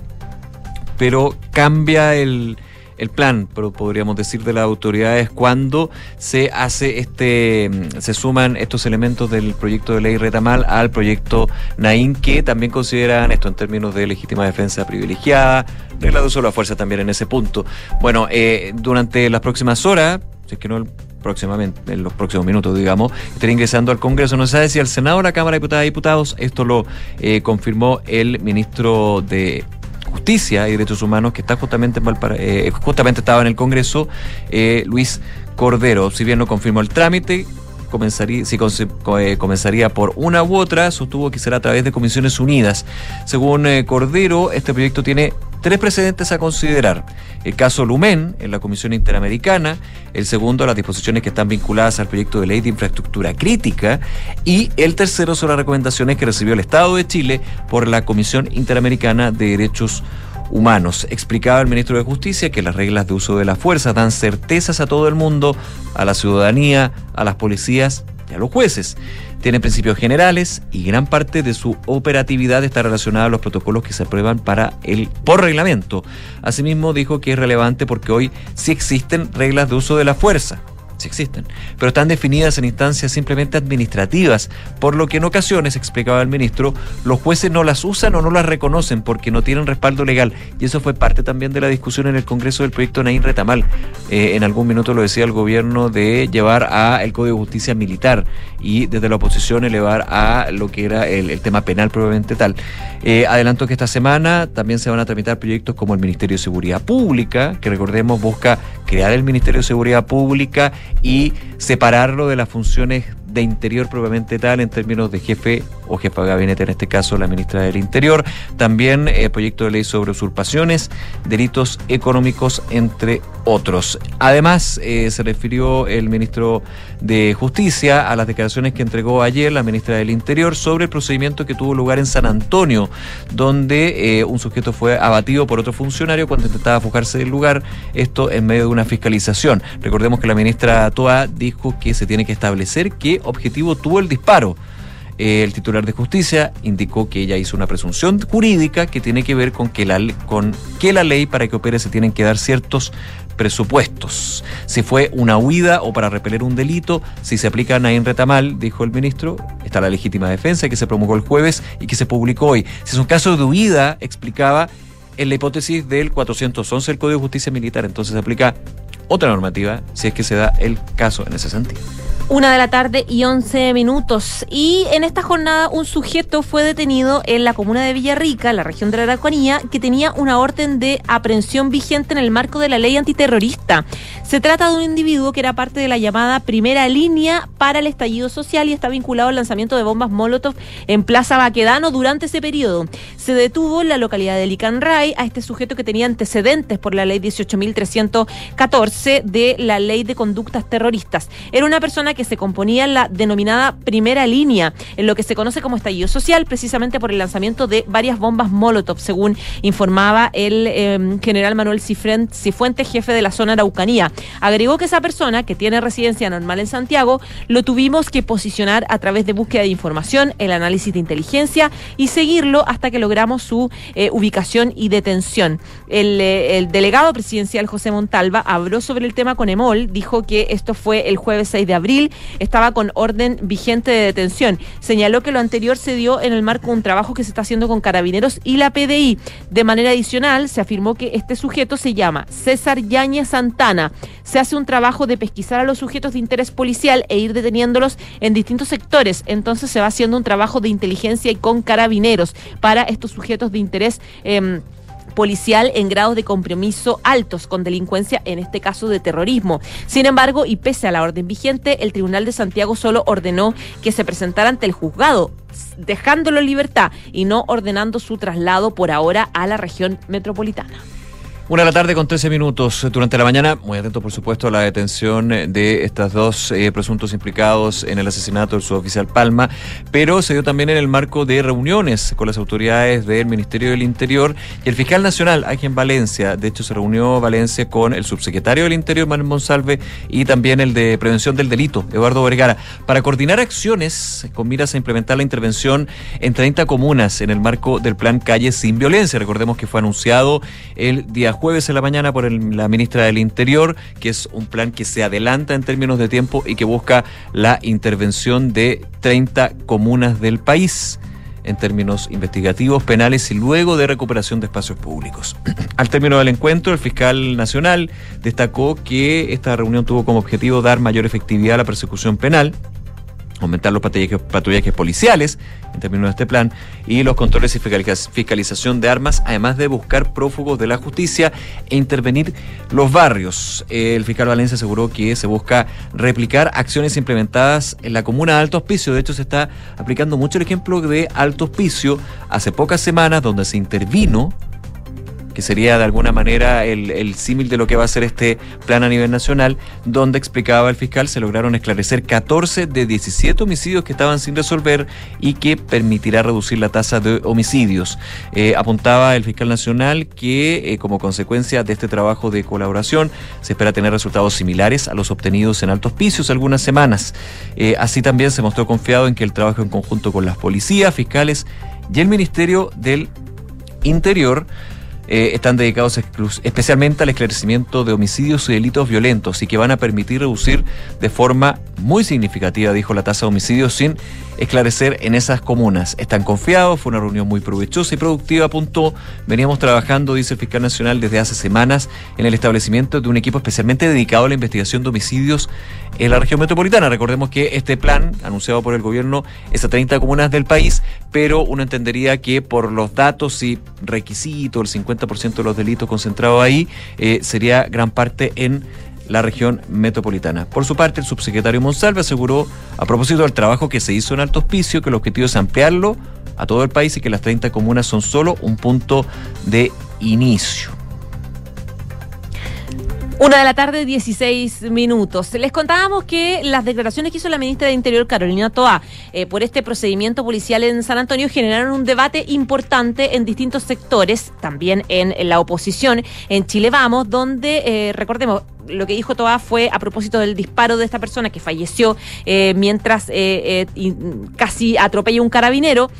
pero cambia el el plan, pero podríamos decir, de las autoridades cuando se hace este, se suman estos elementos del proyecto de ley Retamal al proyecto Naín, que también consideran esto en términos de legítima defensa privilegiada, regla de uso de la fuerza también en ese punto. Bueno, eh, durante las próximas horas, si es que no próximamente, en los próximos minutos, digamos, estaría ingresando al Congreso. No se sabe si al Senado o la Cámara de Diputados. Esto lo eh, confirmó el ministro de Justicia y Derechos Humanos, que está justamente en eh, justamente estaba en el Congreso, eh, Luis Cordero. Si bien no confirmó el trámite, comenzaría, si eh, comenzaría por una u otra, sostuvo que será a través de comisiones unidas. Según Cordero, este proyecto tiene tres precedentes a considerar. El caso Lumen en la Comisión Interamericana, el segundo las disposiciones que están vinculadas al proyecto de ley de infraestructura crítica y el tercero son las recomendaciones que recibió el Estado de Chile por la Comisión Interamericana de Derechos Humanos. Explicaba el ministro de Justicia que las reglas de uso de la fuerza dan certezas a todo el mundo, a la ciudadanía, a las policías y a los jueces tiene principios generales y gran parte de su operatividad está relacionada a los protocolos que se aprueban para el por reglamento. Asimismo dijo que es relevante porque hoy sí existen reglas de uso de la fuerza existen, pero están definidas en instancias simplemente administrativas, por lo que en ocasiones, explicaba el ministro, los jueces no las usan o no las reconocen porque no tienen respaldo legal. Y eso fue parte también de la discusión en el Congreso del proyecto Naín Retamal. Eh, en algún minuto lo decía el gobierno de llevar a el Código de Justicia militar y desde la oposición elevar a lo que era el, tema penal probablemente tal. Eh, adelanto que esta semana también se van a tramitar proyectos como el Ministerio de Seguridad Pública, que recordemos busca crear el Ministerio de Seguridad Pública y separarlo de las funciones de interior propiamente tal en términos de jefe o jefa de gabinete, en este caso la ministra del Interior. También eh, proyecto de ley sobre usurpaciones, delitos económicos, entre otros. Además, eh, se refirió el ministro de Justicia a las declaraciones que entregó ayer la ministra del Interior sobre el procedimiento que tuvo lugar en San Antonio, donde eh, un sujeto fue abatido por otro funcionario cuando intentaba fugarse del lugar, esto en medio de una fiscalización. Recordemos que la ministra Toa dijo que se tiene que establecer qué objetivo tuvo el disparo. Eh, el titular de justicia indicó que ella hizo una presunción jurídica que tiene que ver con que la, con que la ley para que opere se tienen que dar ciertos presupuestos. Si fue una huida o para repeler un delito, si se aplica a en Retamal, dijo el ministro, está la legítima defensa que se promulgó el jueves y que se publicó hoy. Si es un caso de huida, explicaba en la hipótesis del 411 del Código de Justicia Militar, entonces se aplica otra normativa si es que se da el caso en ese sentido. Una de la tarde y 11 minutos. Y en esta jornada un sujeto fue detenido en la comuna de Villarrica, la región de la Araucanía, que tenía una orden de aprehensión vigente en el marco de la ley antiterrorista. Se trata de un individuo que era parte de la llamada primera línea para el estallido social y está vinculado al lanzamiento de bombas Molotov en Plaza Baquedano durante ese periodo. Se detuvo en la localidad de Licanray a este sujeto que tenía antecedentes por la ley 18.314 de la ley de conductas terroristas. Era una persona que se componía en la denominada primera línea, en lo que se conoce como estallido social, precisamente por el lanzamiento de varias bombas Molotov, según informaba el em, general Manuel Cifuentes, jefe de la zona Araucanía. Agregó que esa persona, que tiene residencia normal en Santiago, lo tuvimos que posicionar a través de búsqueda de información, el análisis de inteligencia y seguirlo hasta que logramos su eh, ubicación y detención. El, eh, el delegado presidencial José Montalva habló sobre el tema con EMOL, dijo que esto fue el jueves 6 de abril estaba con orden vigente de detención. Señaló que lo anterior se dio en el marco de un trabajo que se está haciendo con carabineros y la PDI. De manera adicional, se afirmó que este sujeto se llama César Yañez Santana. Se hace un trabajo de pesquisar a los sujetos de interés policial e ir deteniéndolos en distintos sectores. Entonces se va haciendo un trabajo de inteligencia y con carabineros para estos sujetos de interés. Eh, policial en grados de compromiso altos con delincuencia, en este caso de terrorismo. Sin embargo, y pese a la orden vigente, el Tribunal de Santiago solo ordenó que se presentara ante el juzgado dejándolo en libertad y no ordenando su traslado por ahora a la región metropolitana. Una de la tarde con 13 minutos. Durante la mañana, muy atento por supuesto a la detención de estos dos eh, presuntos implicados en el asesinato del suboficial Palma, pero se dio también en el marco de reuniones con las autoridades del Ministerio del Interior y el fiscal nacional aquí en Valencia. De hecho, se reunió Valencia con el subsecretario del Interior, Manuel Monsalve, y también el de Prevención del Delito, Eduardo Vergara, para coordinar acciones con miras a implementar la intervención en 30 comunas en el marco del plan Calle Sin Violencia. Recordemos que fue anunciado el día jueves en la mañana por la ministra del Interior, que es un plan que se adelanta en términos de tiempo y que busca la intervención de 30 comunas del país en términos investigativos, penales y luego de recuperación de espacios públicos. (clears throat) Al término del encuentro, el fiscal nacional destacó que esta reunión tuvo como objetivo dar mayor efectividad a la persecución penal, aumentar los patrullajes, policiales en términos de este plan y los controles y fiscaliz- fiscalización de armas, además de buscar prófugos de la justicia e intervenir los barrios. El fiscal Valencia aseguró que se busca replicar acciones implementadas en la comuna de Alto Hospicio. De hecho, se está aplicando mucho el ejemplo de Alto Hospicio hace pocas semanas donde se intervino que sería de alguna manera el, el símil de lo que va a ser este plan a nivel nacional, donde explicaba el fiscal, se lograron esclarecer 14 de 17 homicidios que estaban sin resolver y que permitirá reducir la tasa de homicidios. Eh, apuntaba el fiscal nacional que eh, como consecuencia de este trabajo de colaboración se espera tener resultados similares a los obtenidos en altos pisos algunas semanas. Eh, así también se mostró confiado en que el trabajo en conjunto con las policías, fiscales y el Ministerio del Interior eh, están dedicados especialmente al esclarecimiento de homicidios y delitos violentos y que van a permitir reducir de forma muy significativa, dijo la tasa de homicidios, sin esclarecer en esas comunas. Están confiados, fue una reunión muy provechosa y productiva, apuntó. Veníamos trabajando, dice el fiscal nacional, desde hace semanas en el establecimiento de un equipo especialmente dedicado a la investigación de homicidios en la región metropolitana. Recordemos que este plan, anunciado por el gobierno, es a 30 comunas del país, pero uno entendería que por los datos y requisitos, el 50% de los delitos concentrados ahí, eh, sería gran parte en la región metropolitana. Por su parte, el subsecretario Monsalve aseguró, a propósito del trabajo que se hizo en Alto Hospicio, que el objetivo es ampliarlo a todo el país y que las 30 comunas son solo un punto de inicio. Una de la tarde, 16 minutos. Les contábamos que las declaraciones que hizo la ministra de Interior, Carolina Toa, eh, por este procedimiento policial en San Antonio generaron un debate importante en distintos sectores, también en, la oposición, en Chile Vamos, donde, eh, recordemos, lo que dijo Toa fue a propósito del disparo de esta persona que falleció eh, mientras eh, eh, y, casi atropella un carabinero.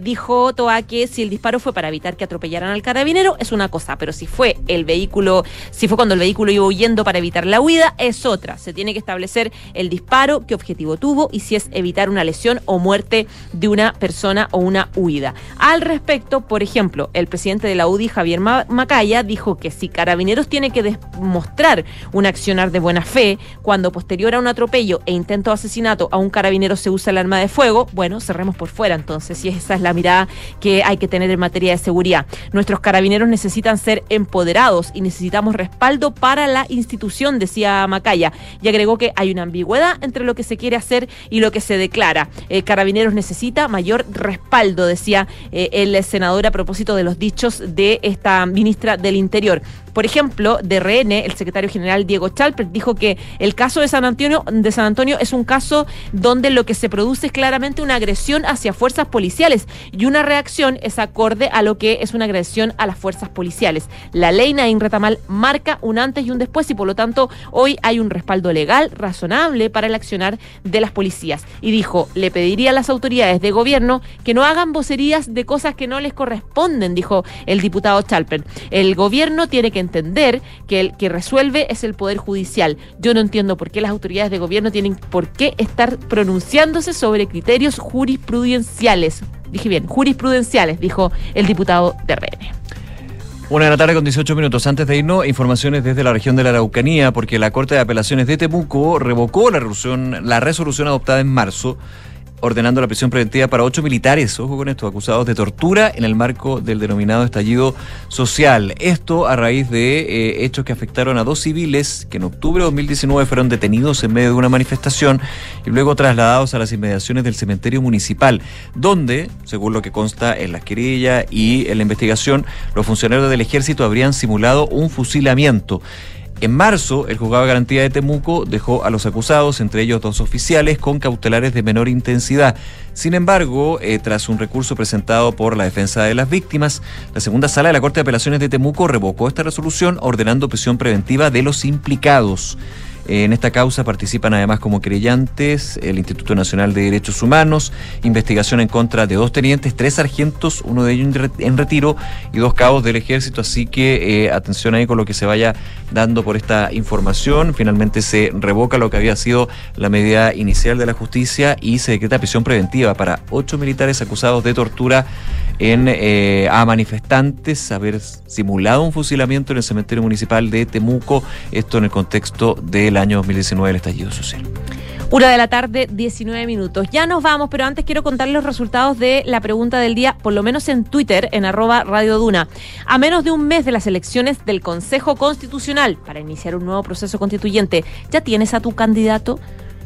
Dijo Toa que si el disparo fue para evitar que atropellaran al carabinero es una cosa, pero si fue el vehículo, si fue cuando el vehículo iba huyendo para evitar la huida es otra. Se tiene que establecer el disparo, qué objetivo tuvo y si es evitar una lesión o muerte de una persona o una huida. Al respecto, por ejemplo, el presidente de la UDI, Javier Ma- Macaya, dijo que si Carabineros tiene que demostrar un accionar de buena fe, cuando posterior a un atropello e intento de asesinato a un carabinero se usa el arma de fuego, bueno, cerremos por fuera entonces, si esa es la mirada que hay que tener en materia de seguridad. Nuestros carabineros necesitan ser empoderados y necesitamos respaldo para la institución, decía Macaya, y agregó que hay una ambigüedad entre lo que se quiere hacer y lo que se declara. Eh, carabineros necesita mayor respaldo, decía eh, el senador a propósito de los dichos de esta ministra del Interior. Por ejemplo, de RN, el secretario general Diego Chalper dijo que el caso de San Antonio, de San Antonio es un caso donde lo que se produce es claramente una agresión hacia fuerzas policiales y una reacción es acorde a lo que es una agresión a las fuerzas policiales. La ley Naín Retamal marca un antes y un después y por lo tanto hoy hay un respaldo legal razonable para el accionar de las policías. Y dijo, le pediría a las autoridades de gobierno que no hagan vocerías de cosas que no les corresponden, dijo el diputado Chalper. El gobierno tiene que entender que el que resuelve es el Poder Judicial. Yo no entiendo por qué las autoridades de gobierno tienen por qué estar pronunciándose sobre criterios jurisprudenciales. Dije bien, jurisprudenciales, dijo el diputado de RN. Una de la tarde con 18 minutos. Antes de irnos, informaciones desde la región de la Araucanía, porque la Corte de Apelaciones de Temuco revocó la resolución, la resolución adoptada en marzo ordenando la prisión preventiva para ocho militares, ojo con esto, acusados de tortura en el marco del denominado estallido social. Esto a raíz de eh, hechos que afectaron a dos civiles que en octubre de 2019 fueron detenidos en medio de una manifestación y luego trasladados a las inmediaciones del cementerio municipal, donde, según lo que consta en las querellas y en la investigación, los funcionarios del ejército habrían simulado un fusilamiento. En marzo, el juzgado de garantía de Temuco dejó a los acusados, entre ellos dos oficiales, con cautelares de menor intensidad. Sin embargo, eh, tras un recurso presentado por la defensa de las víctimas, la segunda sala de la Corte de Apelaciones de Temuco revocó esta resolución ordenando prisión preventiva de los implicados. En esta causa participan además como creyentes el Instituto Nacional de Derechos Humanos, investigación en contra de dos tenientes, tres sargentos, uno de ellos en retiro y dos cabos del ejército. Así que eh, atención ahí con lo que se vaya dando por esta información. Finalmente se revoca lo que había sido la medida inicial de la justicia y se decreta prisión preventiva para ocho militares acusados de tortura eh, a manifestantes, haber simulado un fusilamiento en el cementerio municipal de Temuco, esto en el contexto de la año 2019 el estallido social. Una de la tarde, 19 minutos. Ya nos vamos, pero antes quiero contarles los resultados de la pregunta del día, por lo menos en Twitter, en arroba Radio Duna. A menos de un mes de las elecciones del Consejo Constitucional para iniciar un nuevo proceso constituyente, ¿ya tienes a tu candidato?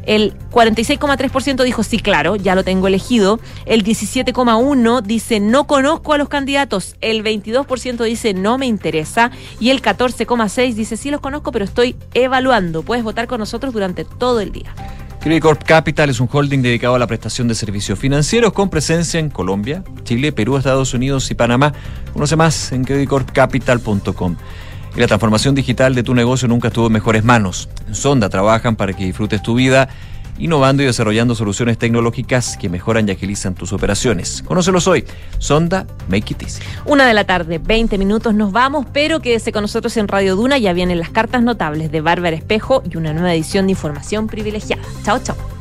El 46,3% dijo sí, claro, ya lo tengo elegido. El 17,1% dice no conozco a los candidatos. El 22% dice no me interesa. Y el 14,6% dice sí los conozco, pero estoy evaluando. Puedes votar con nosotros durante todo el día. Corp Capital es un holding dedicado a la prestación de servicios financieros con presencia en Colombia, Chile, Perú, Estados Unidos y Panamá. Conoce más en creditcorpcapital.com. Y la transformación digital de tu negocio nunca estuvo en mejores manos. En Sonda trabajan para que disfrutes tu vida, innovando y desarrollando soluciones tecnológicas que mejoran y agilizan tus operaciones. Conócelos hoy. Sonda, make it easy. Una de la tarde, 20 minutos, nos vamos, pero quédese con nosotros en Radio Duna. Ya vienen las cartas notables de Bárbara Espejo y una nueva edición de Información Privilegiada. Chao, chao.